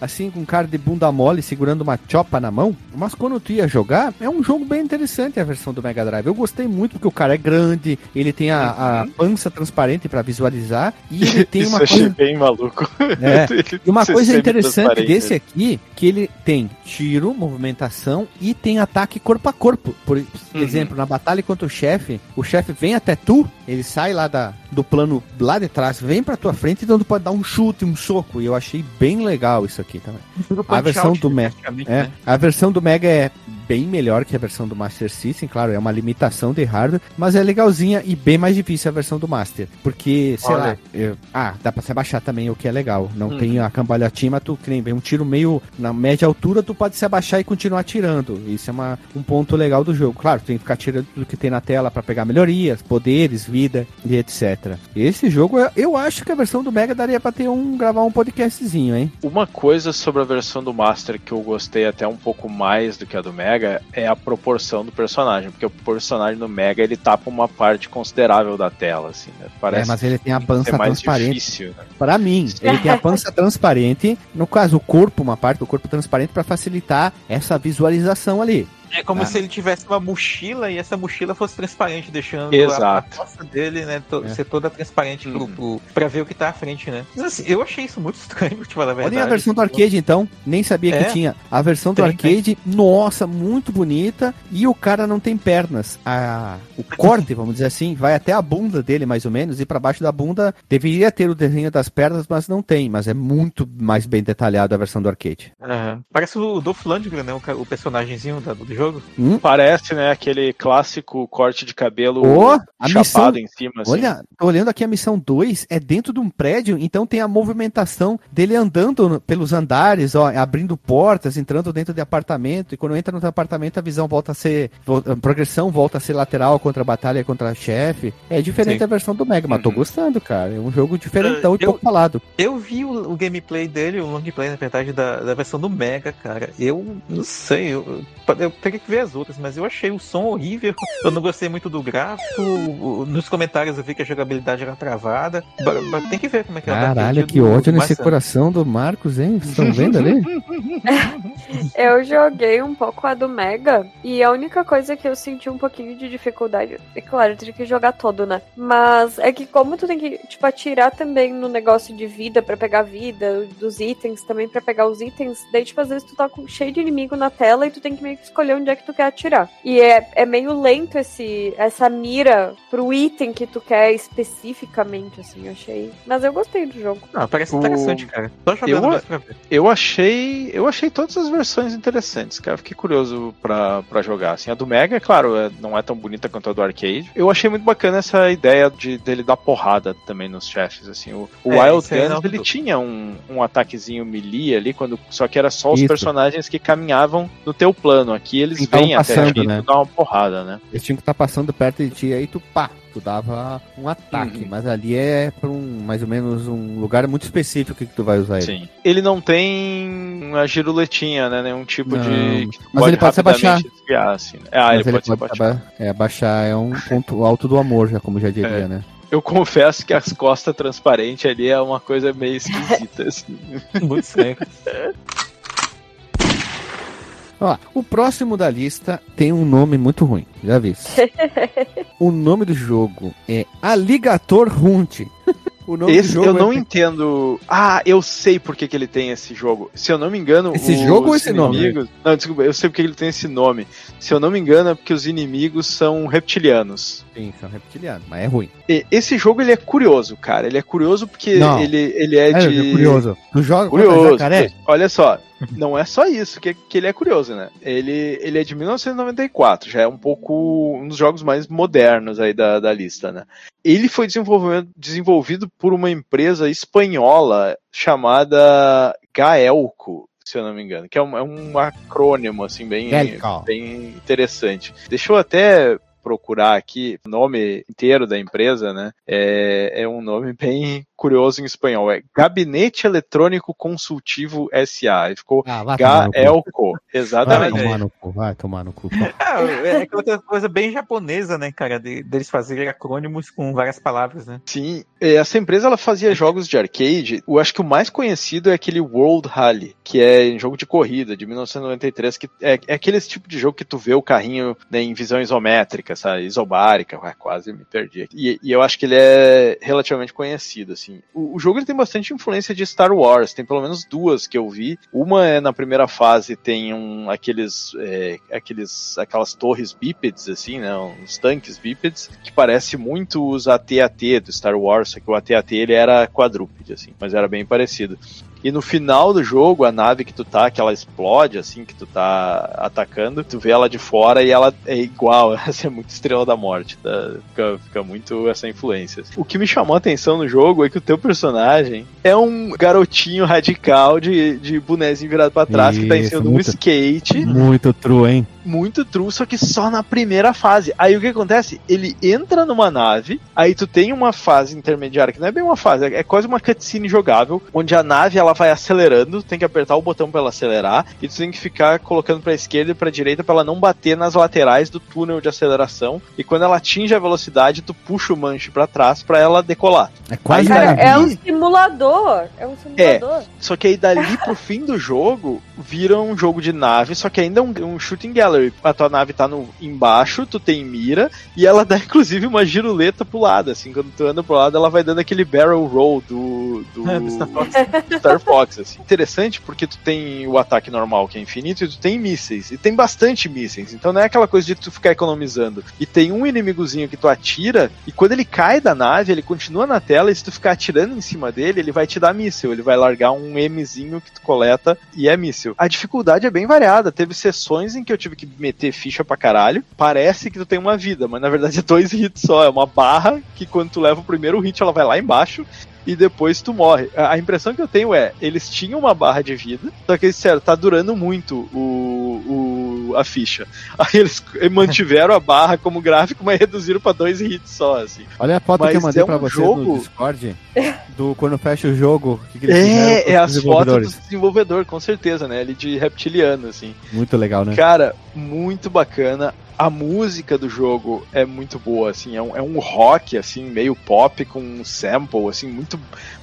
assim, com cara de bunda mole, segurando uma chopa na mão. Mas quando tu ia jogar, é um jogo bem interessante a versão do Mega Drive. Eu gostei muito porque o cara é grande, ele tem a, a uhum. pança transparente para visualizar e ele tem uma Isso coisa bem maluco. É. e uma coisa interessante desse aqui, que ele tem tiro, movimentação e tem ataque corpo a corpo. Por uhum. exemplo, na batalha contra o chefe, o chefe vem até tu, ele sai lá da, do plano lá de trás, vem pra tua frente, então tu pode dar um chute, um soco. E eu achei bem legal isso aqui também. A versão do Mega. É, né? A versão do Mega é bem melhor que a versão do Master System, claro, é uma limitação de hardware, mas é legalzinha e bem mais difícil a versão do Master. Porque, sei Olha. lá, eu, ah, dá pra se abaixar também, o que é legal. Não hum. tem a cambalhotinha, mas tu que nem vem um tiro meio na média altura, tu pode se abaixar e continuar tirando. Isso é uma, um ponto legal do jogo. Claro, tu tem que ficar tirando tudo que tem na tela para pegar melhorias, poderes, vida e etc. Esse jogo, eu acho que a versão do Mega daria pra ter um gravar um podcastzinho, hein? Uma coisa sobre a versão do Master que eu gostei até um pouco mais do que a do Mega é a proporção do personagem, porque o personagem no Mega ele tapa uma parte considerável da tela, assim, né? Parece é, mas ele tem a pança transparente. Difícil, né? Para mim, ele tem a pança transparente, no caso o corpo, uma parte do corpo transparente para facilitar essa visualização ali. É como ah. se ele tivesse uma mochila e essa mochila fosse transparente, deixando Exato. a, costa dele, né, to, é. ser toda transparente uhum. pro, pro, pra ver o que tá à frente, né. Mas assim, eu achei isso muito estranho, te falar a verdade. Olha a versão do arcade, então. Nem sabia é? que tinha. A versão do tem, arcade, tem. nossa, muito bonita. E o cara não tem pernas. A, o corte, vamos dizer assim, vai até a bunda dele, mais ou menos, e para baixo da bunda deveria ter o desenho das pernas, mas não tem. Mas é muito mais bem detalhado a versão do arcade. Uhum. Parece o Dolph Lundgren, né, o, o personagemzinho do jogo. Hum? Parece, né, aquele clássico corte de cabelo oh, chapado missão... em cima. Assim. Olha, tô olhando aqui a missão 2, é dentro de um prédio, então tem a movimentação dele andando pelos andares, ó, abrindo portas, entrando dentro de apartamento, e quando entra no apartamento a visão volta a ser, a progressão volta a ser lateral contra a batalha contra a chefe. É diferente Sim. a versão do Mega, mas uhum. tô gostando, cara. É um jogo diferentão uh, e eu, pouco falado. Eu vi o, o, gameplay dele, o long play, na verdade, da, da versão do Mega, cara. Eu não sei, eu, eu teria que ver as outras, mas eu achei o som horrível. Eu não gostei muito do gráfico. Nos comentários eu vi que a jogabilidade era travada. Tem que ver como é que ela Caralho, que ódio nesse coração do Marcos, hein? Vocês estão vendo ali? eu joguei um pouco a do Mega e a única coisa que eu senti um pouquinho de dificuldade, é claro, eu teria que jogar todo, né? Mas é que como tu tem que, tipo, atirar também no negócio de vida para pegar vida, dos itens também para pegar os itens, daí, tipo, às vezes tu tá com, cheio de inimigo na tela e tu tem que meio que escolher onde é que tu quer atirar. E é, é meio lento esse, essa mira pro item que tu quer especificamente, assim, eu achei. Mas eu gostei do jogo. Não, parece O- interessante, cara. Tô jogando Eu- pra ver. Eu achei, eu achei todas as versões interessantes, cara. Fiquei curioso pra, pra jogar. Assim, a do Mega, é claro, é- não é tão bonita quanto a do arcade. Eu achei muito bacana essa ideia de dele dar porrada também nos chefes. Assim, o, o É, Wild aí Guns ele tinha um, um ataquezinho melee ali, quando, só que era só os Isso. personagens que caminhavam no teu plano. Aqui eles vêm até passando, ti e né? tu dá uma porrada, né? Eles tinham que estar passando perto de ti, aí tu pá, tu dava um ataque. Uhum. Mas ali é pra um, mais ou menos, um lugar muito específico que tu vai usar ele. Sim. Ele não tem uma giruletinha, né? Nenhum tipo Não. de. Mas ele pode se rapidamente desviar, assim. né? Ah, Mas ele, pode se abaixar. aba- é, abaixar é um ponto alto do amor, já como já diria, É. né? Eu confesso que as costas transparentes ali é uma coisa meio esquisita, assim. Muito estranho. Ó, o próximo da lista tem um nome muito ruim, já vi. o nome do jogo é Alligator Hunt. o nome Esse do jogo eu não é... entendo. Ah, eu sei por que, que ele tem esse jogo. Se eu não me engano. Esse os jogo ou esse nome? inimigos... Não, desculpa, eu sei porque ele tem esse nome. Se eu não me engano, é porque os inimigos são reptilianos. Sim, são reptilianos, mas é ruim. E esse jogo ele é curioso, cara. Ele é curioso porque Não. ele, ele é, É, de. curioso. Tu joga contra Curioso. jacaré? Olha só, não é só isso que, que ele é curioso, né? Ele, ele é de 1994, já é um pouco um dos jogos mais modernos aí da, da lista, né? Ele foi desenvolvido, por uma empresa espanhola chamada Gaelco, se eu não me engano, que é um, é um acrônimo, assim, bem, Gaelco. bem interessante. Deixa eu até procurar aqui o nome inteiro da empresa, né? É, é um nome bem curioso em espanhol. É Gabinete Eletrônico Consultivo SA. Aí ficou Ah, vai. Gaelco. Vai Exatamente. tomar no cu, vai tomar no cu. Ah, é aquela coisa bem japonesa, né, cara? De, deles fazerem acrônimos com várias palavras, né? Sim, é, essa empresa ela fazia jogos de arcade. Eu acho que o mais conhecido é aquele World Rally, que é um jogo de corrida de 1993, que é, é aquele tipo de jogo que tu vê o carrinho né, em visão isométrica, sabe? Isobárica, Ué, quase me perdi. aqui. E, e eu acho que ele é relativamente conhecido, assim. O, o jogo ele tem bastante influência de Star Wars, tem pelo menos duas que eu vi. Uma é na primeira fase tem um aqueles é, aqueles aquelas torres bípedes assim, né, uns tanques bípedes que parece muito os AT-AT do Star Wars, só que o AT-AT ele era quadrúpede assim, mas era bem parecido. E no final do jogo, a nave que tu tá, que ela explode, assim, que tu tá atacando, tu vê ela de fora e ela é igual, essa é muito estrela da morte, tá? Fica, fica muito essa influência. O que me chamou a atenção no jogo é que o teu personagem é um garotinho radical de, de bonezinho virado pra trás, que tá em Isso, cima de um skate, Muito true, hein? Muito true, só que só na primeira fase. Aí o que acontece? Ele entra numa nave, aí tu tem uma fase intermediária, que não é bem uma fase, é quase uma cutscene jogável, onde a nave ela vai acelerando, tem que apertar o botão pra ela acelerar, e tu tem que ficar colocando pra esquerda e pra direita pra ela não bater nas laterais do túnel de aceleração, e quando ela atinge a velocidade, tu puxa o manche pra trás pra ela decolar. É quase Cara, é um simulador. É um simulador. Só que aí dali pro fim do jogo, vira um jogo de nave, só que ainda é um, um shooting gallery. A tua nave tá no, embaixo, tu tem mira, e ela dá inclusive uma giruleta pro lado, assim, quando tu anda pro lado, ela vai dando aquele barrel roll do, do, É, do Star Fox. Star Fox, assim. Interessante porque tu tem o ataque normal, que é infinito, e tu tem mísseis. E tem bastante mísseis. Então não é aquela coisa de tu ficar economizando. E tem um inimigozinho que tu atira, e quando ele cai da nave, ele continua na tela, e se tu ficar atirando em cima dele, ele vai te dar míssil. Ele vai largar um Mzinho que tu coleta e é míssil. A dificuldade é bem variada. Teve sessões em que eu tive que meter ficha pra caralho. Parece que tu tem uma vida, mas na verdade é dois hits só. É uma barra que quando tu leva o primeiro hit, ela vai lá embaixo e depois tu morre. A impressão que eu tenho é, eles tinham uma barra de vida, só que eles disseram, tá durando muito o, o, a ficha. Aí eles mantiveram a barra como gráfico, mas reduziram pra dois hits só, assim. Olha a foto Mas que eu mandei é um pra você jogo- no Discord do quando fecha o jogo. que que É, é as fotos do desenvolvedor, com certeza, né? Ele de reptiliano, assim. Muito legal, né? Cara, muito bacana. A música do jogo é muito boa, assim, é um, é um rock, assim, meio pop com um sample, assim, muito,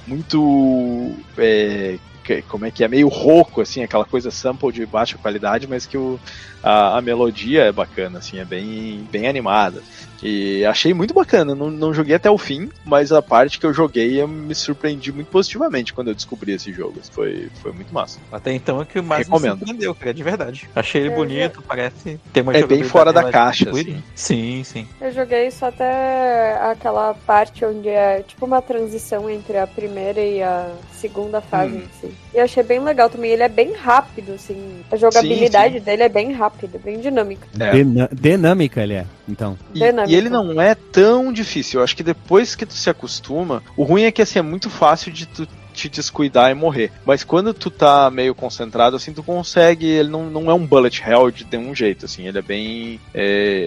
muito é, que- como é que é, meio rouco, assim, aquela coisa sample de baixa qualidade, mas que o, a, a melodia é bacana, assim, é bem, bem animada. E achei muito bacana, não, não joguei até o fim, mas a parte que eu joguei eu me surpreendi muito positivamente quando eu descobri esse jogo. Foi, foi muito massa. Até então é que mais Recomendo. me surpreendeu, cara, de verdade. Achei ele É, bonito, parece ter uma É bem fora da caixa, assim. Sim, sim. Eu joguei só até aquela parte onde é tipo uma transição entre a primeira e a segunda fase Hum. em si. E eu achei bem legal também. Ele é bem rápido, assim. A jogabilidade dele é bem rápida, bem dinâmica. É. Dina- dinâmica ele é, então. E, e ele não é tão difícil. Eu acho que depois que tu se acostuma, o ruim é que assim é muito fácil de tu te descuidar e morrer. Mas quando tu tá meio concentrado, assim, tu consegue. Ele não, não é um bullet hell de nenhum jeito, assim. Ele é bem. é,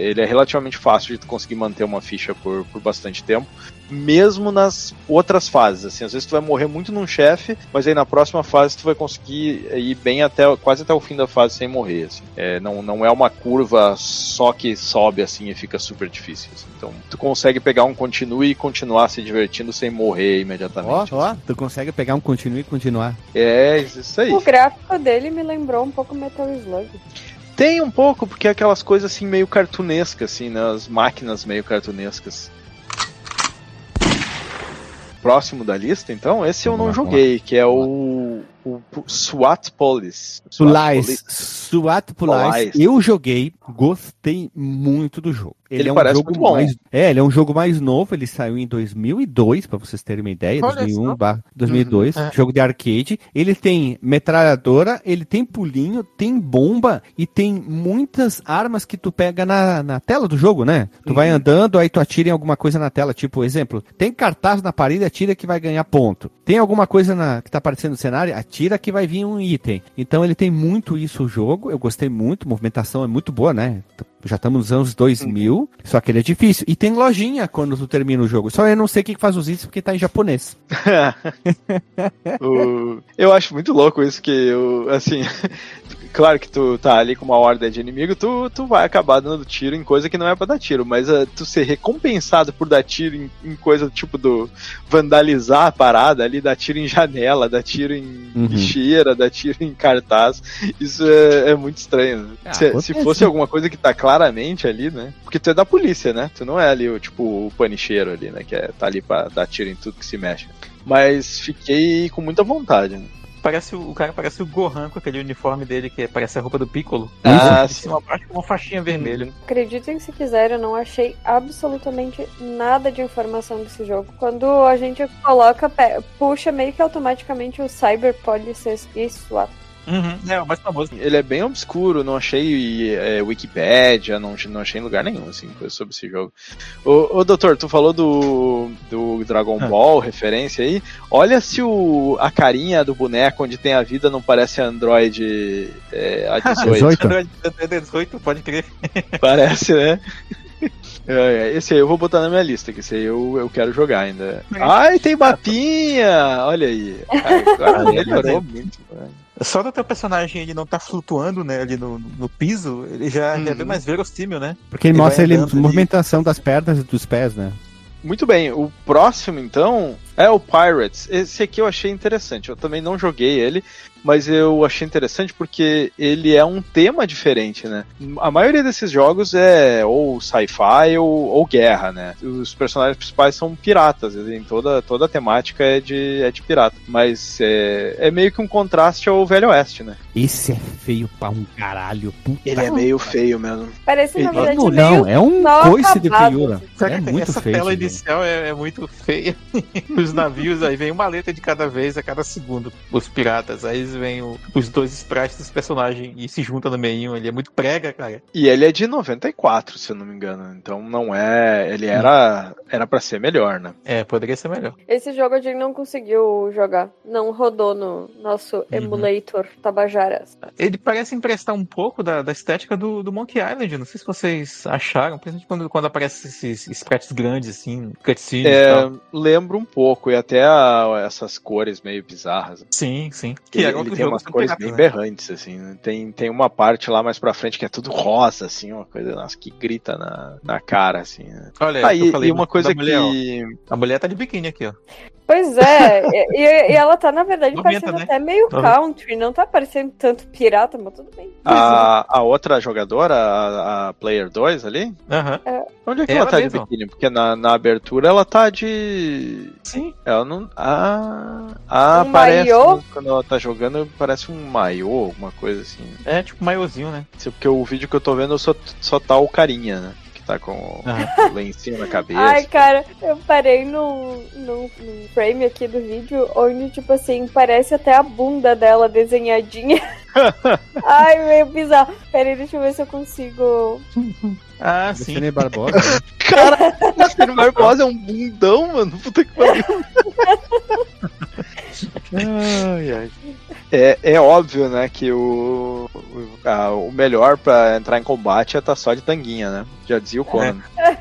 ele é relativamente fácil de tu conseguir manter uma ficha por, por bastante tempo. Mesmo nas outras fases, assim, às vezes tu vai morrer muito num chefe, mas aí na próxima fase tu vai conseguir ir bem até quase até o fim da fase sem morrer, assim. É, não, não é uma curva só que sobe assim e fica super difícil. assim. Então tu consegue pegar um continue e continuar se divertindo sem morrer Ó, imediatamente. ó, tu consegue pegar um continue e continuar. É isso aí. O gráfico dele me lembrou um pouco Metal Slug. Tem um pouco, porque é aquelas coisas assim meio cartunescas, assim, né? As máquinas meio cartunescas. Próximo da lista, então, esse eu não joguei, que é o, o SWAT Police. Police. SWAT Pulais, Pulais. eu joguei, gostei muito do jogo. Ele, Ele é um parece jogo muito bom. mais, é, ele é um jogo mais novo, ele saiu em 2002, pra vocês terem uma ideia, Olha 2001 só. barra 2002, Uhum, é. jogo de arcade. Ele tem metralhadora, ele tem pulinho, tem bomba e tem muitas armas que tu pega na, na tela do jogo, né? Tu vai Uhum. andando, aí tu atira em alguma coisa na tela, tipo, exemplo, tem cartaz na parede, atira que vai ganhar ponto. Tem alguma coisa na, que tá aparecendo no cenário, atira que vai vir um item. Então ele tem muito isso o jogo, eu gostei muito, a movimentação é muito boa, né? Já estamos nos anos 2000, só que ele é difícil. E tem lojinha quando tu termina o jogo. Só eu não sei o que que faz os itens porque tá em japonês. O- Eu acho muito louco isso que eu, assim, claro que tu tá ali com uma horda de inimigo, tu, tu vai acabar dando tiro em coisa que não é pra dar tiro, mas ah, tu ser recompensado por dar tiro em, em coisa tipo do vandalizar a parada ali, dar tiro em janela, dar tiro em Uhum. lixeira, dar tiro em cartaz, isso é, é muito estranho. Ah, se, se fosse alguma coisa que tá claramente ali, né? Porque tu é da polícia, né? Tu não é ali o tipo o panicheiro ali, né? Que é, tá ali pra dar tiro em tudo que se mexe. Mas fiquei com muita vontade. Né? Parece o, cara parece o Gohan com aquele uniforme dele que parece a roupa do Piccolo. Ah, de cima abaixo com uma faixinha vermelha. Acreditem se quiser, eu não achei absolutamente nada de informação desse jogo. Quando a gente coloca, puxa meio que automaticamente o Cyber Police e SWAT. Uhum, é o mais famoso. Ele é bem obscuro, não achei é, Wikipédia, não, não achei em lugar nenhum, assim, coisa sobre esse jogo. Ô, ô doutor, tu falou do, do Dragon Ah. Ball, referência aí. Olha se o, a carinha do boneco onde tem a vida não parece Android é, A18. 18. Android 18, pode crer. Parece, né? É, é, Esse aí eu vou botar na minha lista, que esse aí eu, eu quero jogar ainda. Ai, tem mapinha! Olha aí. Ai, Agora melhorou muito. né? Só do teu personagem ele não tá flutuando, né, ali no, no piso, ele já, já é bem Uhum. mais verossímil, né? Porque ele Ele mostra ele, andando ali. movimentação das pernas e dos pés, né? Muito bem, o próximo então é o Pirates. Esse aqui eu achei interessante. Eu também não joguei ele, mas eu achei interessante porque ele é um tema diferente, né? A maioria desses jogos é ou sci-fi ou, ou guerra, né? Os personagens principais são piratas, assim, toda, toda a temática é de, é de pirata. Mas é, é meio que um contraste ao Velho Oeste, né? Esse é feio pra um caralho. Puta Ele é meio feio mesmo. Parece, na Ele- verdade, não, não, é um coice de feiura. Sabe É muito essa feio. tela esse jogo. inicial é, é muito feia. Os navios, aí vem uma letra de cada vez a cada segundo. Os piratas, aí vem o- os dois sprites dos personagens e se junta no meio. Ele é muito prega, cara. E ele é de 94, se eu não me engano. Então não é. Ele era. Era pra ser melhor, né? É, poderia ser melhor. Esse jogo a gente não conseguiu jogar. Não rodou no nosso emulator Tabajaras. Ele parece emprestar um pouco da, da estética do, do Monkey Island. Não sei se vocês acharam, principalmente quando, quando aparecem esses sprites grandes, assim, cutscenes e É, tal. lembra um pouco, e até a- essas cores meio bizarras. Sim, sim. Que Ele, outro tem umas cores bem né? berrantes, assim. né? Tem, tem uma parte lá mais pra frente que é tudo rosa, assim, uma coisa nossa, que grita na, na cara, assim. né? Olha, Ah, É, eu e, falei e uma coisa mulher, ó. que. A mulher tá de biquíni aqui, ó. Pois é, e, e ela tá, na verdade, parecendo né? até meio Uhum. country, não tá parecendo tanto pirata, mas tudo bem. A, a outra jogadora, a, a Player 2 ali, Aham. onde é que É ela, ela tá mesma. de biquíni? Porque na, na abertura ela tá de. Sim. Ela não. Ah, ah Um parece. maiô? Quando ela tá jogando, parece um maiô, alguma coisa assim. É tipo maiozinho, né? Porque o vídeo que eu tô vendo só, só tá o carinha, né? Que tá com o Aham. lencinho na cabeça. Ai, cara, eu parei no, no, no frame aqui do vídeo onde, tipo assim, parece até a bunda dela desenhadinha. Ai, meio bizarro. Peraí, deixa eu ver se eu consigo. Ah, sim. Luciane Barbosa. né? Cara, o Ciro Barbosa é um bundão, mano. Puta que pariu. Ai, ai. É, é óbvio, né, que o, o, a- o melhor pra entrar em combate é estar só de tanguinha, né? Já dizia o Conan.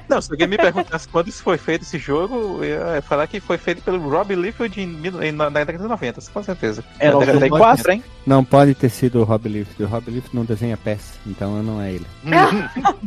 Não, se alguém me perguntasse quando isso foi feito, esse jogo, eu ia falar que foi feito pelo Rob Liefeld em, na, na década de 90, com certeza. É, Na década de 94, hein? Não pode ter sido o Rob Lift. O Rob Lift não desenha pés, então não é ele.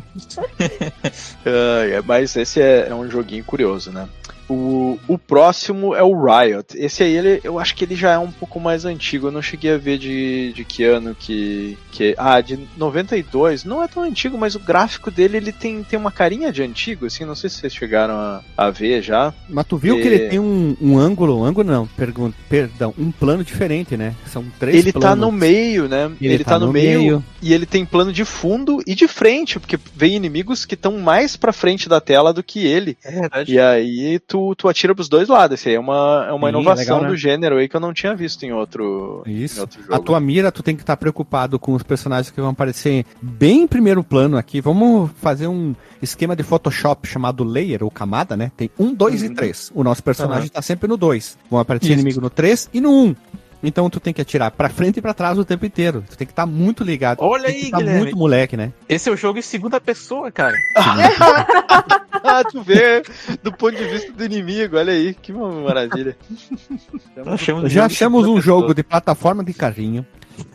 É, mas esse é, é um joguinho curioso, né? O, o próximo é o Riot. Esse aí, ele, eu acho que ele já é um pouco mais antigo. Eu não cheguei a ver de, de que ano que, que. Ah, de 92. Não é tão antigo, mas o gráfico dele ele tem, tem uma carinha de antigo, assim. Não sei se vocês chegaram a, a ver já. Mas tu viu É. que ele tem um, um ângulo, um ângulo não, pergun- perdão, um plano diferente, né? São três ele planos. tá no meio, né? Ele, tá, no, meio, e ele tem plano de fundo e de frente, porque vem inimigos que estão mais pra frente da tela do que ele. É verdade. E aí tu, tu atira pros dois lados. Esse aí é uma, é uma Sim, inovação legal, né? do gênero aí que eu não tinha visto em outro, em Isso. outro jogo. A tua mira, tu tem que estar preocupado com os personagens que vão aparecer bem em primeiro plano aqui. Vamos fazer um esquema de Photoshop chamado layer ou camada, né? Tem um, dois e Uhum. três. O nosso personagem Aham. tá sempre no dois. Vão aparecer Isso. inimigo no três e no um. Então tu tem que atirar pra frente e pra trás o tempo inteiro. Tu tem que estar muito ligado. Olha tem aí, que tá Guilherme. muito moleque, né? Esse é o jogo em segunda pessoa, cara. ah, tu vê do ponto de vista do inimigo, olha aí, que maravilha. Já achamos um jogo de plataforma de carrinho.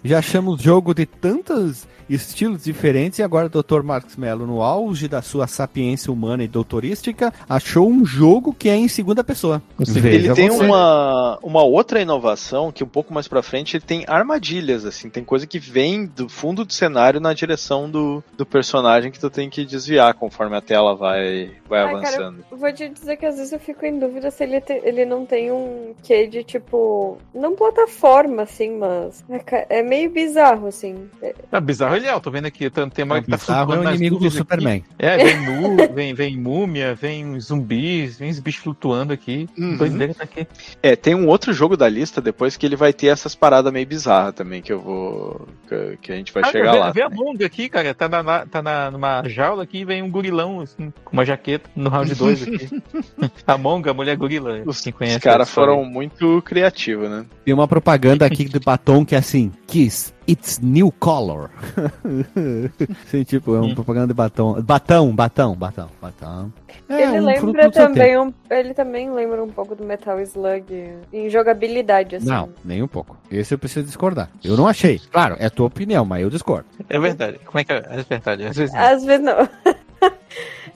Já achamos jogo de tantos estilos diferentes e agora o Dr. Marcos Mello, no auge da sua sapiência humana e doutorística, achou um jogo que é em segunda pessoa. Veja Ele tem você. uma, uma outra inovação que um pouco mais pra frente ele tem armadilhas, assim, tem coisa que vem do fundo do cenário na direção do, do personagem que tu tem que desviar conforme a tela vai, vai Ai, cara, avançando. Vou te dizer que às vezes eu fico em dúvida se ele, te- ele não tem um quê de tipo. Não plataforma, assim, mas. É, é meio bizarro, assim. É- Ah, bizarro ele é, eu tô vendo aqui. Tem tem uma O que tá bizarro é o inimigo do nuvens aqui. Superman. É, vem, nu, vem, vem múmia, vem zumbis, vem os bichos flutuando aqui. Uhum. Doideira tá aqui. É, tem um outro jogo da lista depois que ele vai ter essas paradas meio bizarras também, que eu vou. que, que a gente vai Ah, chegar vê, lá. Vê a também. Monga aqui, cara. Tá, na, tá na, numa jaula aqui vem um gorilão, assim, com uma jaqueta no round 2 aqui. a Monga, a mulher gorila. Os, os caras a foram muito criativos, né? Tem uma propaganda aqui de batom que é assim, Kiss, it's new color. Sim, tipo, é uma Hum. propaganda de batom. Batão, batão, batão, batão. É, ele um lembra também um, Ele também lembra um pouco do Metal Slug em jogabilidade, assim. Não, nem um pouco. Esse eu preciso discordar. Eu não achei. Claro, é a tua opinião, mas eu discordo. É verdade. Como é que é? É verdade. Às vezes não. Às vezes não.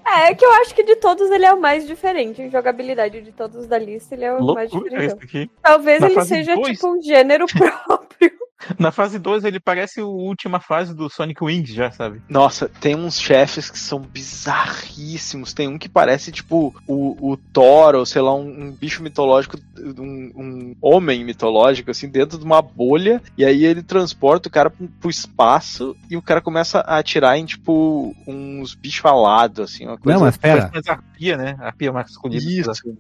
É, é que eu acho que de todos ele é o mais diferente. Em jogabilidade de todos da lista, ele é o mais Loucura diferente. isso aqui. Talvez Na ele seja dois? tipo um gênero próprio. Na fase 2 ele parece a última fase do Sonic Wings, já sabe? Nossa, tem uns chefes que são bizarríssimos. Tem um que parece tipo o, o Thor, ou sei lá, um, um bicho mitológico, um, um homem mitológico, assim, dentro de uma bolha. E aí ele transporta o cara pro, pro espaço e o cara começa a atirar em tipo uns bichos alados, assim, uma coisa. Não, mas pera. Mais arpia, né? Arpia masculina. Isso.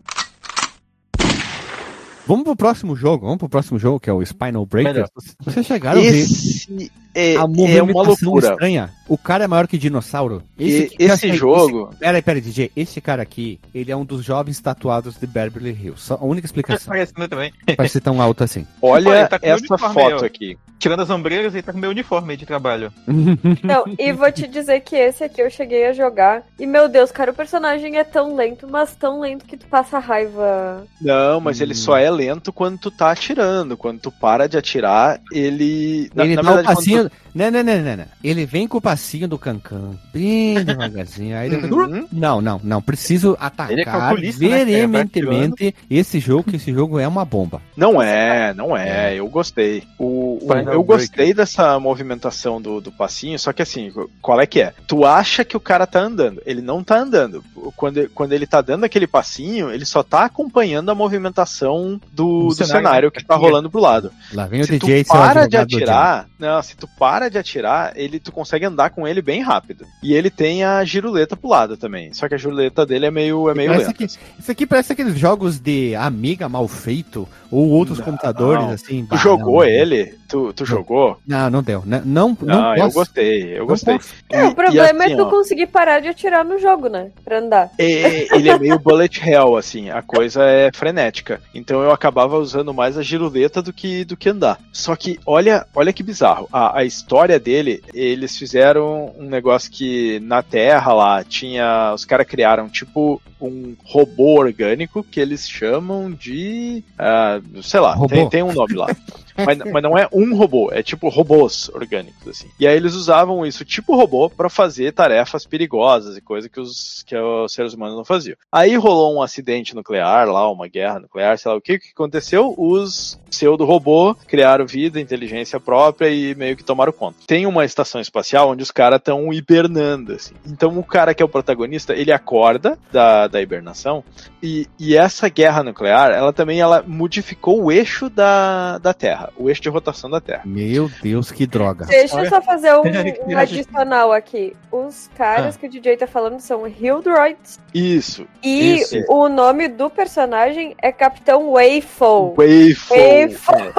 Vamos pro próximo jogo, vamos pro próximo jogo, que é o Spinal Breaker. Melhor. Vocês chegaram a ver Esse é, a é movimentação uma loucura. estranha. O cara é maior que dinossauro. E que- esse esse- jogo- Peraí, peraí, DJ. Esse cara aqui, ele é um dos jovens tatuados de Beverly Hills. Só a única explicação. Parecendo também. Vai ser tão alto assim. Olha Olha, tá essa uniforme foto aí, aqui. Tirando as ombreiras, ele tá com meu uniforme de trabalho. Não, e vou te dizer que esse aqui eu cheguei a jogar. E meu Deus, cara, o personagem é tão lento, mas tão lento que tu passa raiva. Não, mas ele Hum. só é lento quando tu tá atirando. Quando tu para de atirar, ele. Na, ele na dá o verdade, quando passinho. Não, não, não, não, não. Ele vem com o passinho do cancan, bem devagarzinho. Aí ele... tu- Uhum. Não, não, não. Preciso atacar Ele é calculista, né? Vai veementemente esse jogo, que esse jogo é uma bomba. Não é, não é. Eu gostei. O, o- eu Break. gostei dessa movimentação do, do passinho, só que assim, qual é que é? Tu acha que o cara tá andando. Ele não tá andando. Quando, quando ele tá dando aquele passinho, ele só tá acompanhando a movimentação do, do cenário, cenário, né? que tá rolando pro lado. Lá vem o se DJ tu para de atirar, não, se tu para de atirar, ele tu consegue andar com ele bem rápido. E ele tem a giruleta pro lado também. Só que a giruleta dele é meio é meio Parece lenta. que- Isso aqui parece aqueles jogos de Amiga mal feito ou outros Não. computadores assim. Tu bah, jogou não, ele? Tu, tu jogou? Não, não deu. Não, não, não Não, eu gostei, eu Não gostei. É, o problema e assim, é tu ó, conseguir parar de atirar no jogo, né? Pra andar. é- ele é meio bullet hell, assim, a coisa é frenética. Então eu acabava usando mais a giruleta do que, do que andar. Só que olha, olha que bizarro. A, a história dele, eles fizeram um negócio que na Terra lá tinha. Os caras criaram tipo um robô orgânico que eles chamam de. ah, sei lá, tem, tem um nome lá. Mas, mas não é um robô, é tipo robôs orgânicos, assim. E aí eles usavam isso tipo robô pra fazer tarefas perigosas e coisa que os, que os seres humanos não faziam. Aí rolou um acidente nuclear lá, uma guerra nuclear, sei lá o que, que aconteceu? Os pseudo-robô criaram vida, inteligência própria e meio que tomaram conta. Tem uma estação espacial onde os caras estão hibernando, assim. Então o cara que é o protagonista, ele acorda da, da hibernação e, e essa guerra nuclear, ela também ela modificou o eixo da, da Terra, o eixo de rotação da Terra. Meu Deus, que droga. Deixa eu só fazer um, um adicional aqui. Os caras que o DJ tá falando são Hildroids. Isso. E Isso. o nome do personagem é Capitão Wayfall. Wayfall. Wayfall.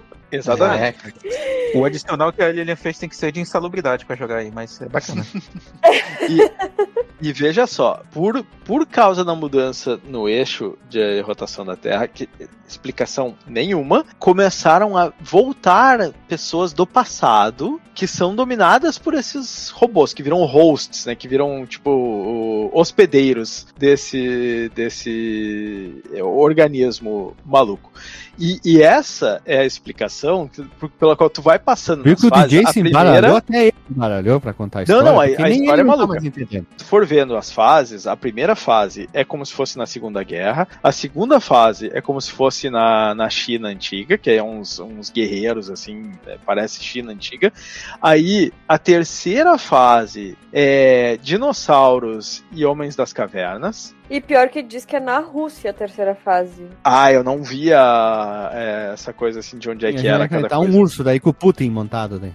É. Exatamente. É. O adicional que a Lilian fez tem que ser de insalubridade pra jogar aí, mas é bacana. E veja só, por, por causa da mudança no eixo de rotação da Terra, que explicação nenhuma, começaram a voltar pessoas do passado que são dominadas por esses robôs, que viram hosts, né? Que viram, tipo, hospedeiros desse, desse organismo maluco. E, e essa é a explicação pela qual tu vai passando Viu que o fases. DJ a se primeira- embaralhou até ele embaralhou pra contar a Não, história. não, a- porque a nem história é não maluca. se for vendo as fases, a primeira fase é como se fosse na Segunda Guerra, a segunda fase é como se fosse na, na China antiga, que é uns, uns guerreiros assim, é, parece China antiga. Aí a terceira fase é dinossauros e homens das cavernas. E pior que diz que é na Rússia a terceira fase. Ah, eu não via é, essa coisa assim de onde é que era cada tá coisa. um urso daí com o Putin montado daí.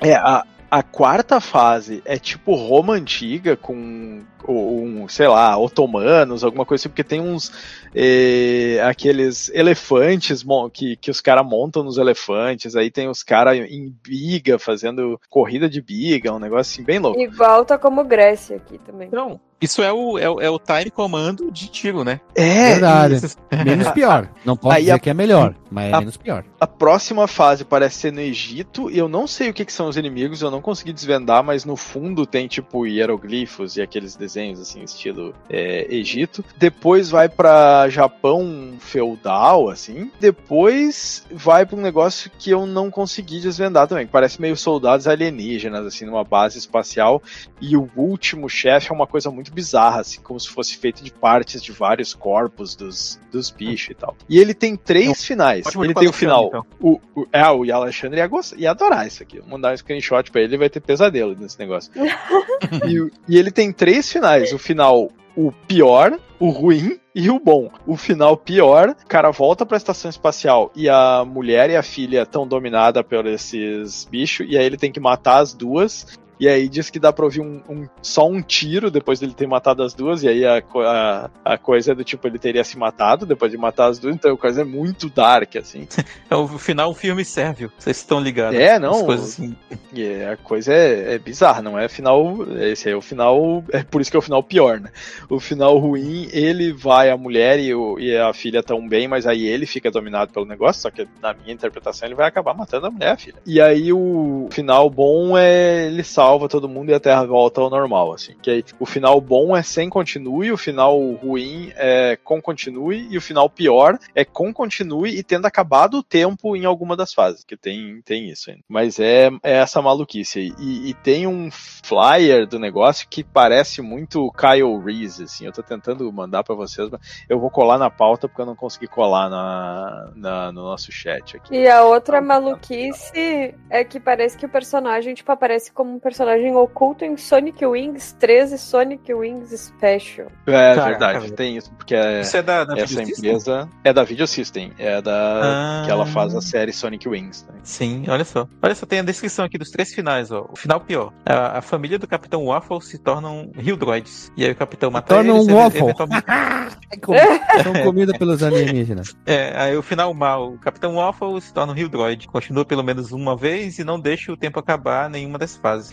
É, a, a quarta fase é tipo Roma antiga, com um, sei lá, otomanos, alguma coisa assim, porque tem uns eh, aqueles elefantes que, que os caras montam nos elefantes, aí tem os caras em biga, fazendo corrida de biga, um negócio assim bem louco. Igual tá como Grécia aqui também. Então, isso é o, é, o- é o time comando de tiro, né? É, Verdade. Isso. Menos pior. Não posso Aí dizer a- que é melhor, mas é a- menos pior. A próxima fase parece ser no Egito, e eu não sei o que, que são os inimigos, eu não consegui desvendar, mas no fundo tem tipo hieroglifos e aqueles desenhos assim, estilo é, Egito. Depois vai pra Japão feudal, assim. Depois vai pra um negócio que eu não consegui desvendar também, que parece meio soldados alienígenas, assim, numa base espacial. E o último chefe é uma coisa muito bizarra, assim, como se fosse feito de partes de vários corpos dos, dos bichos e tal. E ele tem três finais. Ótimo Ele tem o final. então. O, o, é, o Alexandre ia, gostar, ia adorar isso aqui. Vou mandar um screenshot pra ele, ele vai ter pesadelo nesse negócio. e, e ele tem três finais. O final, o pior, o ruim e o bom. O final pior, o cara volta pra estação espacial e a mulher e a filha estão dominadas por esses bichos, e aí ele tem que matar as duas E aí diz que dá pra ouvir um, um- só um tiro depois dele ter matado as duas. E aí a, a, a coisa é do tipo, ele teria se matado depois de matar as duas. Então a coisa é muito dark, assim. É o final um filme sérvio. Vocês estão ligados? É, não, As coisas assim. É- a coisa é, é bizarra, não é final. Esse é o final. É por isso que é o final pior, né? O final ruim, ele vai, a mulher e, o- e a filha tão bem, mas aí ele fica dominado pelo negócio, só que na minha interpretação ele vai acabar matando a mulher e a filha. E aí o final bom é ele salva todo mundo e a Terra volta ao normal, assim. Que aí o final bom é sem continue, o final ruim é com continue, e o final pior é com continue e tendo acabado o tempo em alguma das fases, que tem, tem isso ainda. Mas é, é essa maluquice aí. E, e tem um flyer do negócio que parece muito Kyle Reese, assim. Eu tô tentando mandar pra vocês, mas eu vou colar na pauta porque eu não consegui colar na, na- no nosso chat aqui. E a outra maluquice é que parece que o personagem, tipo, aparece como um personagem oculto em Sonic Wings 13 Sonic Wings Special. É Caraca, verdade, tem isso, porque é, Isso é da, da essa Video System? empresa é da Video System, é da Ah. que ela faz a série Sonic Wings. Né? Sim, olha só. Olha só, tem a descrição aqui dos três finais, ó. O final pior. A, a família do Capitão Waffle se tornam Hildroids. E aí o Capitão mata torna eles. um waffle. eventualmente- É São comidas pelos alienígenas. É, aí o final mal. O Capitão Waffle se torna um Hildroid. Continua pelo menos uma vez e não deixa o tempo acabar nenhuma das fases.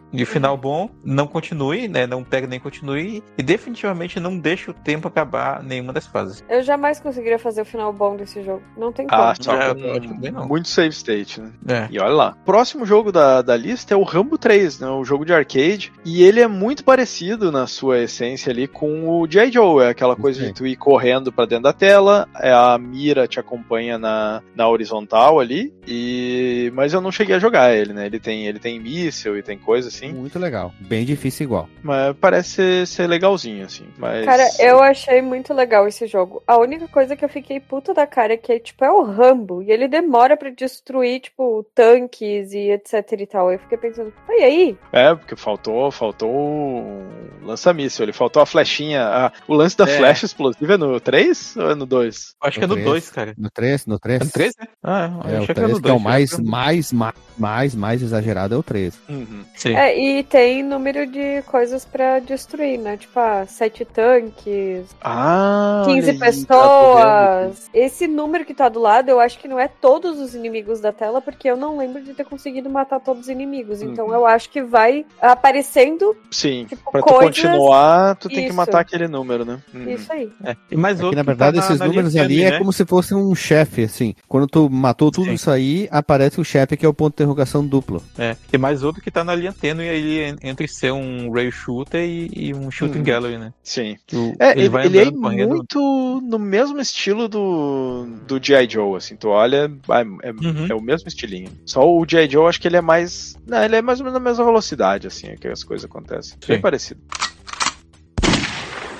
E o final bom, não continue, né? Não pega nem continue. E definitivamente não deixa o tempo acabar nenhuma das fases. Eu jamais conseguiria fazer o final bom desse jogo. Não tem como. Ah, só É, não. muito save state, né? É. E olha lá. Próximo jogo da, da lista é o Rambo 3, né? O jogo de arcade. E ele é muito parecido na sua essência ali com o G.I. Joe. É aquela coisa Sim. de tu ir correndo pra dentro da tela, é, a mira te acompanha na, na horizontal ali. E mas eu não cheguei a jogar ele, né? Ele tem ele tem míssil e tem coisa assim, Muito legal. Bem difícil igual. mas parece ser, ser legalzinho assim. Mas Cara, eu achei muito legal esse jogo. A única coisa que eu fiquei puta da cara é que, tipo, é o Rambo. E ele demora pra destruir, tipo, tanques e etc e tal. Eu fiquei pensando, e aí? É, porque faltou, faltou o lança-míssil, ele faltou a flechinha. a- o lance da É. flecha explosiva é no 3 ou é no 2? Acho que é no três. 2, cara. No 3, no 3. É no 3, né? Ah, É, eu o achei 3 no que é o dois, mais, achei que era no- mais, mais, mais, mais exagerado é o 3. Uhum. Sim. É, e tem número de coisas pra destruir, né? Tipo, ah, sete tanques, Ah, 15 olha aí, tá pessoas. Esse número que tá do lado, eu acho que não é todos os inimigos da tela, porque eu não lembro de ter conseguido matar todos os inimigos. Então Uhum. eu acho que vai aparecendo Sim, tipo, pra tu coisas- continuar, tu tem que Isso. matar aquele número, né? Uhum. isso aí. É. E mais Aqui, outro na que verdade, tá na- esses na números linha ali é né? como se fosse um chefe, assim. Quando tu matou tudo Sim. isso aí, aparece o chefe que é o ponto de interrogação duplo. É. E mais outro que tá na linha tênue aí en- entre ser um rail shooter e, e um shooting Uhum. gallery, né? Sim. É, ele, vai ele é correndo. muito no mesmo estilo do, do G.I. Joe, assim, tu olha, ah, é, Uhum. é o mesmo estilinho. Só o G.I. Joe, acho que ele é mais. Não, ele é mais ou menos na mesma velocidade, assim, é que as coisas acontecem. Bem Sim. parecido.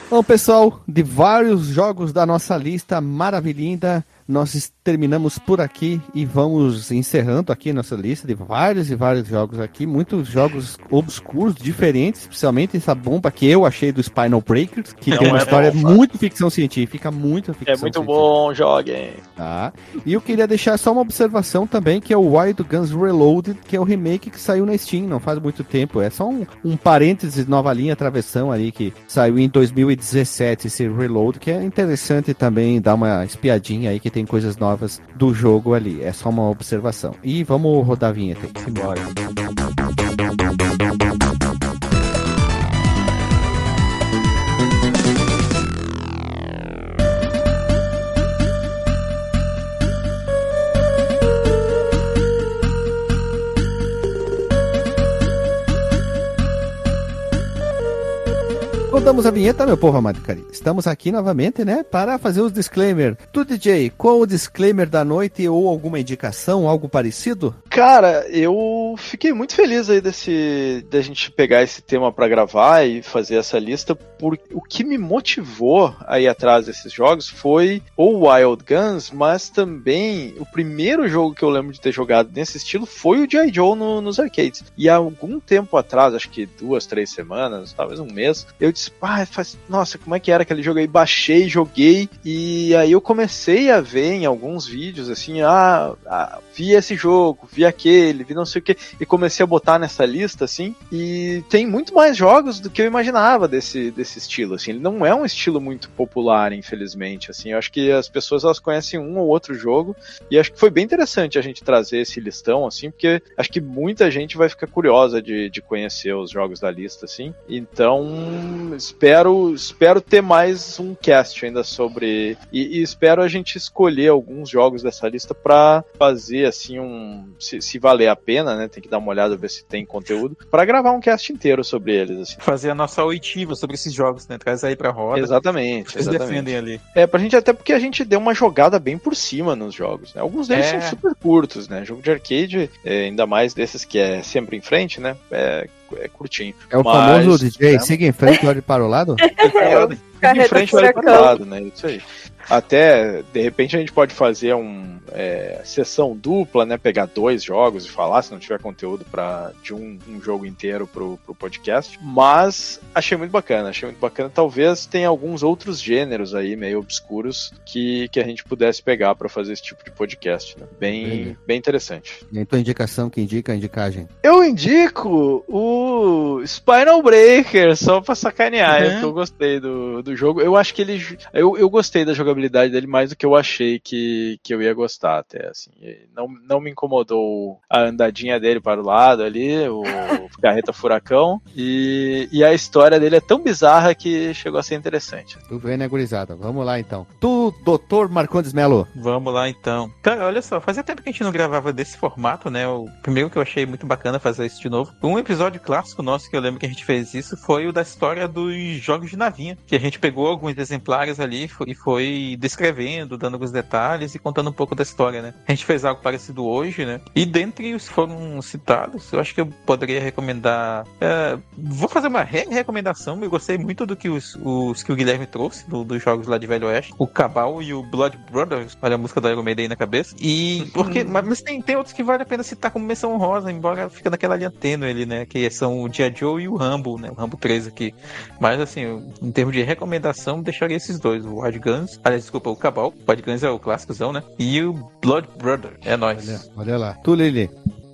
Bom, pessoal, de vários jogos da nossa lista maravilhinda, nós terminamos por aqui e vamos encerrando aqui nossa lista de vários e vários jogos aqui, muitos jogos obscuros, diferentes, especialmente essa bomba que eu achei do Spinal Breakers, que tem uma é história bomba. muito ficção científica, muito ficção É muito científica. bom, joguem. Tá? E eu queria deixar só uma observação também, que é o Wild Guns Reloaded, que é o remake que saiu na Steam, não faz muito tempo. É só um, um parênteses, nova linha, travessão ali, que saiu em 2017, esse Reload, que é interessante também dar uma espiadinha aí, que tem coisas novas do jogo ali. É só uma observação. E vamos rodar a vinheta. Simbora. Rodamos a vinheta, meu povo amado carinho. Estamos aqui novamente, né, para fazer os disclaimer. Tu, DJ, qual o disclaimer da noite ou alguma indicação, algo parecido? Cara, eu fiquei muito feliz aí desse da gente pegar esse tema pra gravar e fazer essa lista, porque o que me motivou a ir atrás desses jogos foi o Wild Guns, mas também o primeiro jogo que eu lembro de ter jogado nesse estilo foi o G.I. Joe no- nos arcades. E há algum tempo atrás, acho que duas, três semanas, talvez um mês, eu pá, faz... nossa, como é que era aquele jogo aí? Baixei, joguei, e aí eu comecei a ver em alguns vídeos, assim, ah, ah, vi esse jogo, vi aquele, vi não sei o que, e comecei a botar nessa lista, assim, e tem muito mais jogos do que eu imaginava desse, desse estilo, assim, ele não é um estilo muito popular, infelizmente, assim, eu acho que as pessoas, elas conhecem um ou outro jogo, e acho que foi bem interessante a gente trazer esse listão, assim, porque acho que muita gente vai ficar curiosa de, de conhecer os jogos da lista, assim, então, espero, espero ter mais um cast ainda sobre, e, e espero a gente escolher alguns jogos dessa lista para fazer, assim, um, se, se valer a pena, né, tem que dar uma olhada, ver se tem conteúdo, para gravar um cast inteiro sobre eles, assim. Fazer a nossa oitiva sobre esses jogos, né? Traz aí pra roda. Exatamente, Vocês exatamente. defendem ali. É, pra gente até porque a gente deu uma jogada bem por cima nos jogos, né? Alguns deles É. são super curtos, né? Jogo de arcade, é, ainda mais desses que é sempre em frente, né? É, é curtinho. É o Mas, famoso DJ, né? siga em frente, olhe para o lado. Fica em Carreta frente olha para o lado, né? Isso aí. Até, de repente, a gente pode fazer um é, sessão dupla, né? Pegar dois jogos e falar, se não tiver conteúdo para de um, um jogo inteiro pro, pro podcast. Mas achei muito bacana, achei muito bacana. Talvez tenha alguns outros gêneros aí, meio obscuros, que, que a gente pudesse pegar para fazer esse tipo de podcast, né? Bem, Entendi. bem interessante. E a tua indicação que indica a indicagem. Eu indico o Spinal Breaker, só pra sacanear, Uhum. eu gostei do, do jogo. Eu acho que ele. Eu, eu gostei da jogabilidade dele mais do que eu achei que, que eu ia gostar, até. Assim. Não, não me incomodou a andadinha dele para o lado ali, o carreta furacão. E, e a história dele é tão bizarra que chegou a ser interessante. Tudo bem, né, gurizada? Vamos lá, então. Tu, doutor Marcondes Melo. Vamos lá então. Cara, olha só, fazia tempo que a gente não gravava desse formato, né? O primeiro que eu achei muito bacana fazer isso de novo. Um episódio clássico nosso que eu lembro que a gente fez isso foi o da história dos jogos de navinha. Que a gente pegou alguns exemplares ali e foi descrevendo, dando alguns detalhes e contando um pouco da história, né? A gente fez algo parecido hoje, né? E dentre os que foram citados, eu acho que eu poderia recomendar. é, vou fazer uma re-recomendação. Eu gostei muito do que os, os que o Guilherme trouxe, do- dos jogos lá de Velho Oeste. O Cabal e o Blood Brothers. Olha a música do Iron Maiden aí na cabeça. E porque. mas tem, tem outros que vale a pena citar como menção honrosa, embora fica naquela linha tênue ali, né? Que são o G.I. Joe e o Rambo, né? O Rambo 3 aqui. Mas assim, em termos de recomendação, deixaria esses dois: o Wild Guns, aliás, desculpa, o Cabal. Wild Guns é o clássicozão, né? E o Blood Brother. É nóis. Olha, olha lá. Tu, Lili.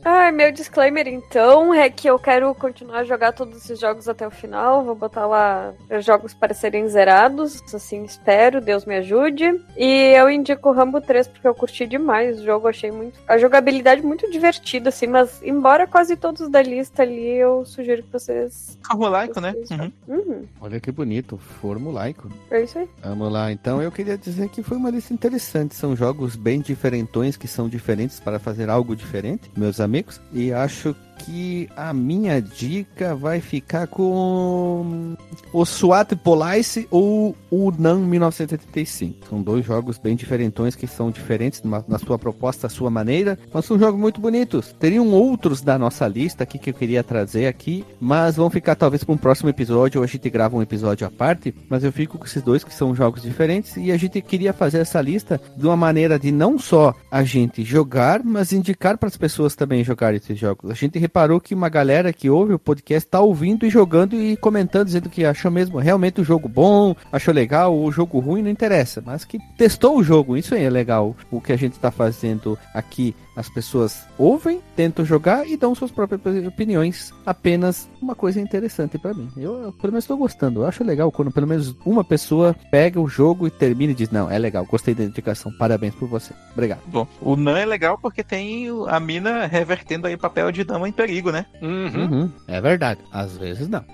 Ai, meu disclaimer então é que eu quero continuar a jogar todos esses jogos até o final. Vou botar lá os jogos para serem zerados, assim espero, Deus me ajude. E eu indico o Rambo 3 porque eu curti demais o jogo, achei muito. A jogabilidade muito divertida, assim, mas embora quase todos da lista ali, eu sugiro que vocês. Formulaico, né? Uhum. Uhum, Olha que bonito. Formulaico. é isso aí. Vamos lá, então eu queria dizer que foi uma lista interessante. São jogos bem diferentões que são diferentes para fazer algo diferente, meus amigos. E acho que a minha dica vai ficar com o SWAT Police ou o NAM 1985. São dois jogos bem diferentões que são diferentes na sua proposta, à sua maneira, mas são jogos muito bonitos. Teriam outros da nossa lista aqui que eu queria trazer aqui, mas vão ficar talvez para um próximo episódio, ou a gente grava um episódio à parte, mas eu fico com esses dois que são jogos diferentes e a gente queria fazer essa lista de uma maneira de não só a gente jogar, mas indicar para as pessoas também jogarem esses jogos. A gente reparou que uma galera que ouve o podcast tá ouvindo e jogando e comentando, dizendo que achou mesmo realmente o jogo bom, achou legal, o jogo ruim não interessa, mas que testou o jogo, isso aí é legal. O que a gente tá fazendo aqui, as pessoas ouvem, tentam jogar e dão suas próprias opiniões. Apenas uma coisa interessante para mim. Eu, eu, pelo menos estou gostando. Eu acho legal quando pelo menos uma pessoa pega o jogo e termina e diz: Não, é legal, gostei da indicação, parabéns por você. Obrigado. Bom, o Nan é legal porque tem a mina revertendo aí o papel de dama em perigo, né? Uhum, é verdade. Às vezes não.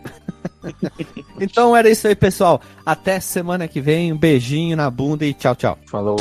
então era isso aí, pessoal. Até semana que vem. Um beijinho na bunda e tchau, tchau. Falou.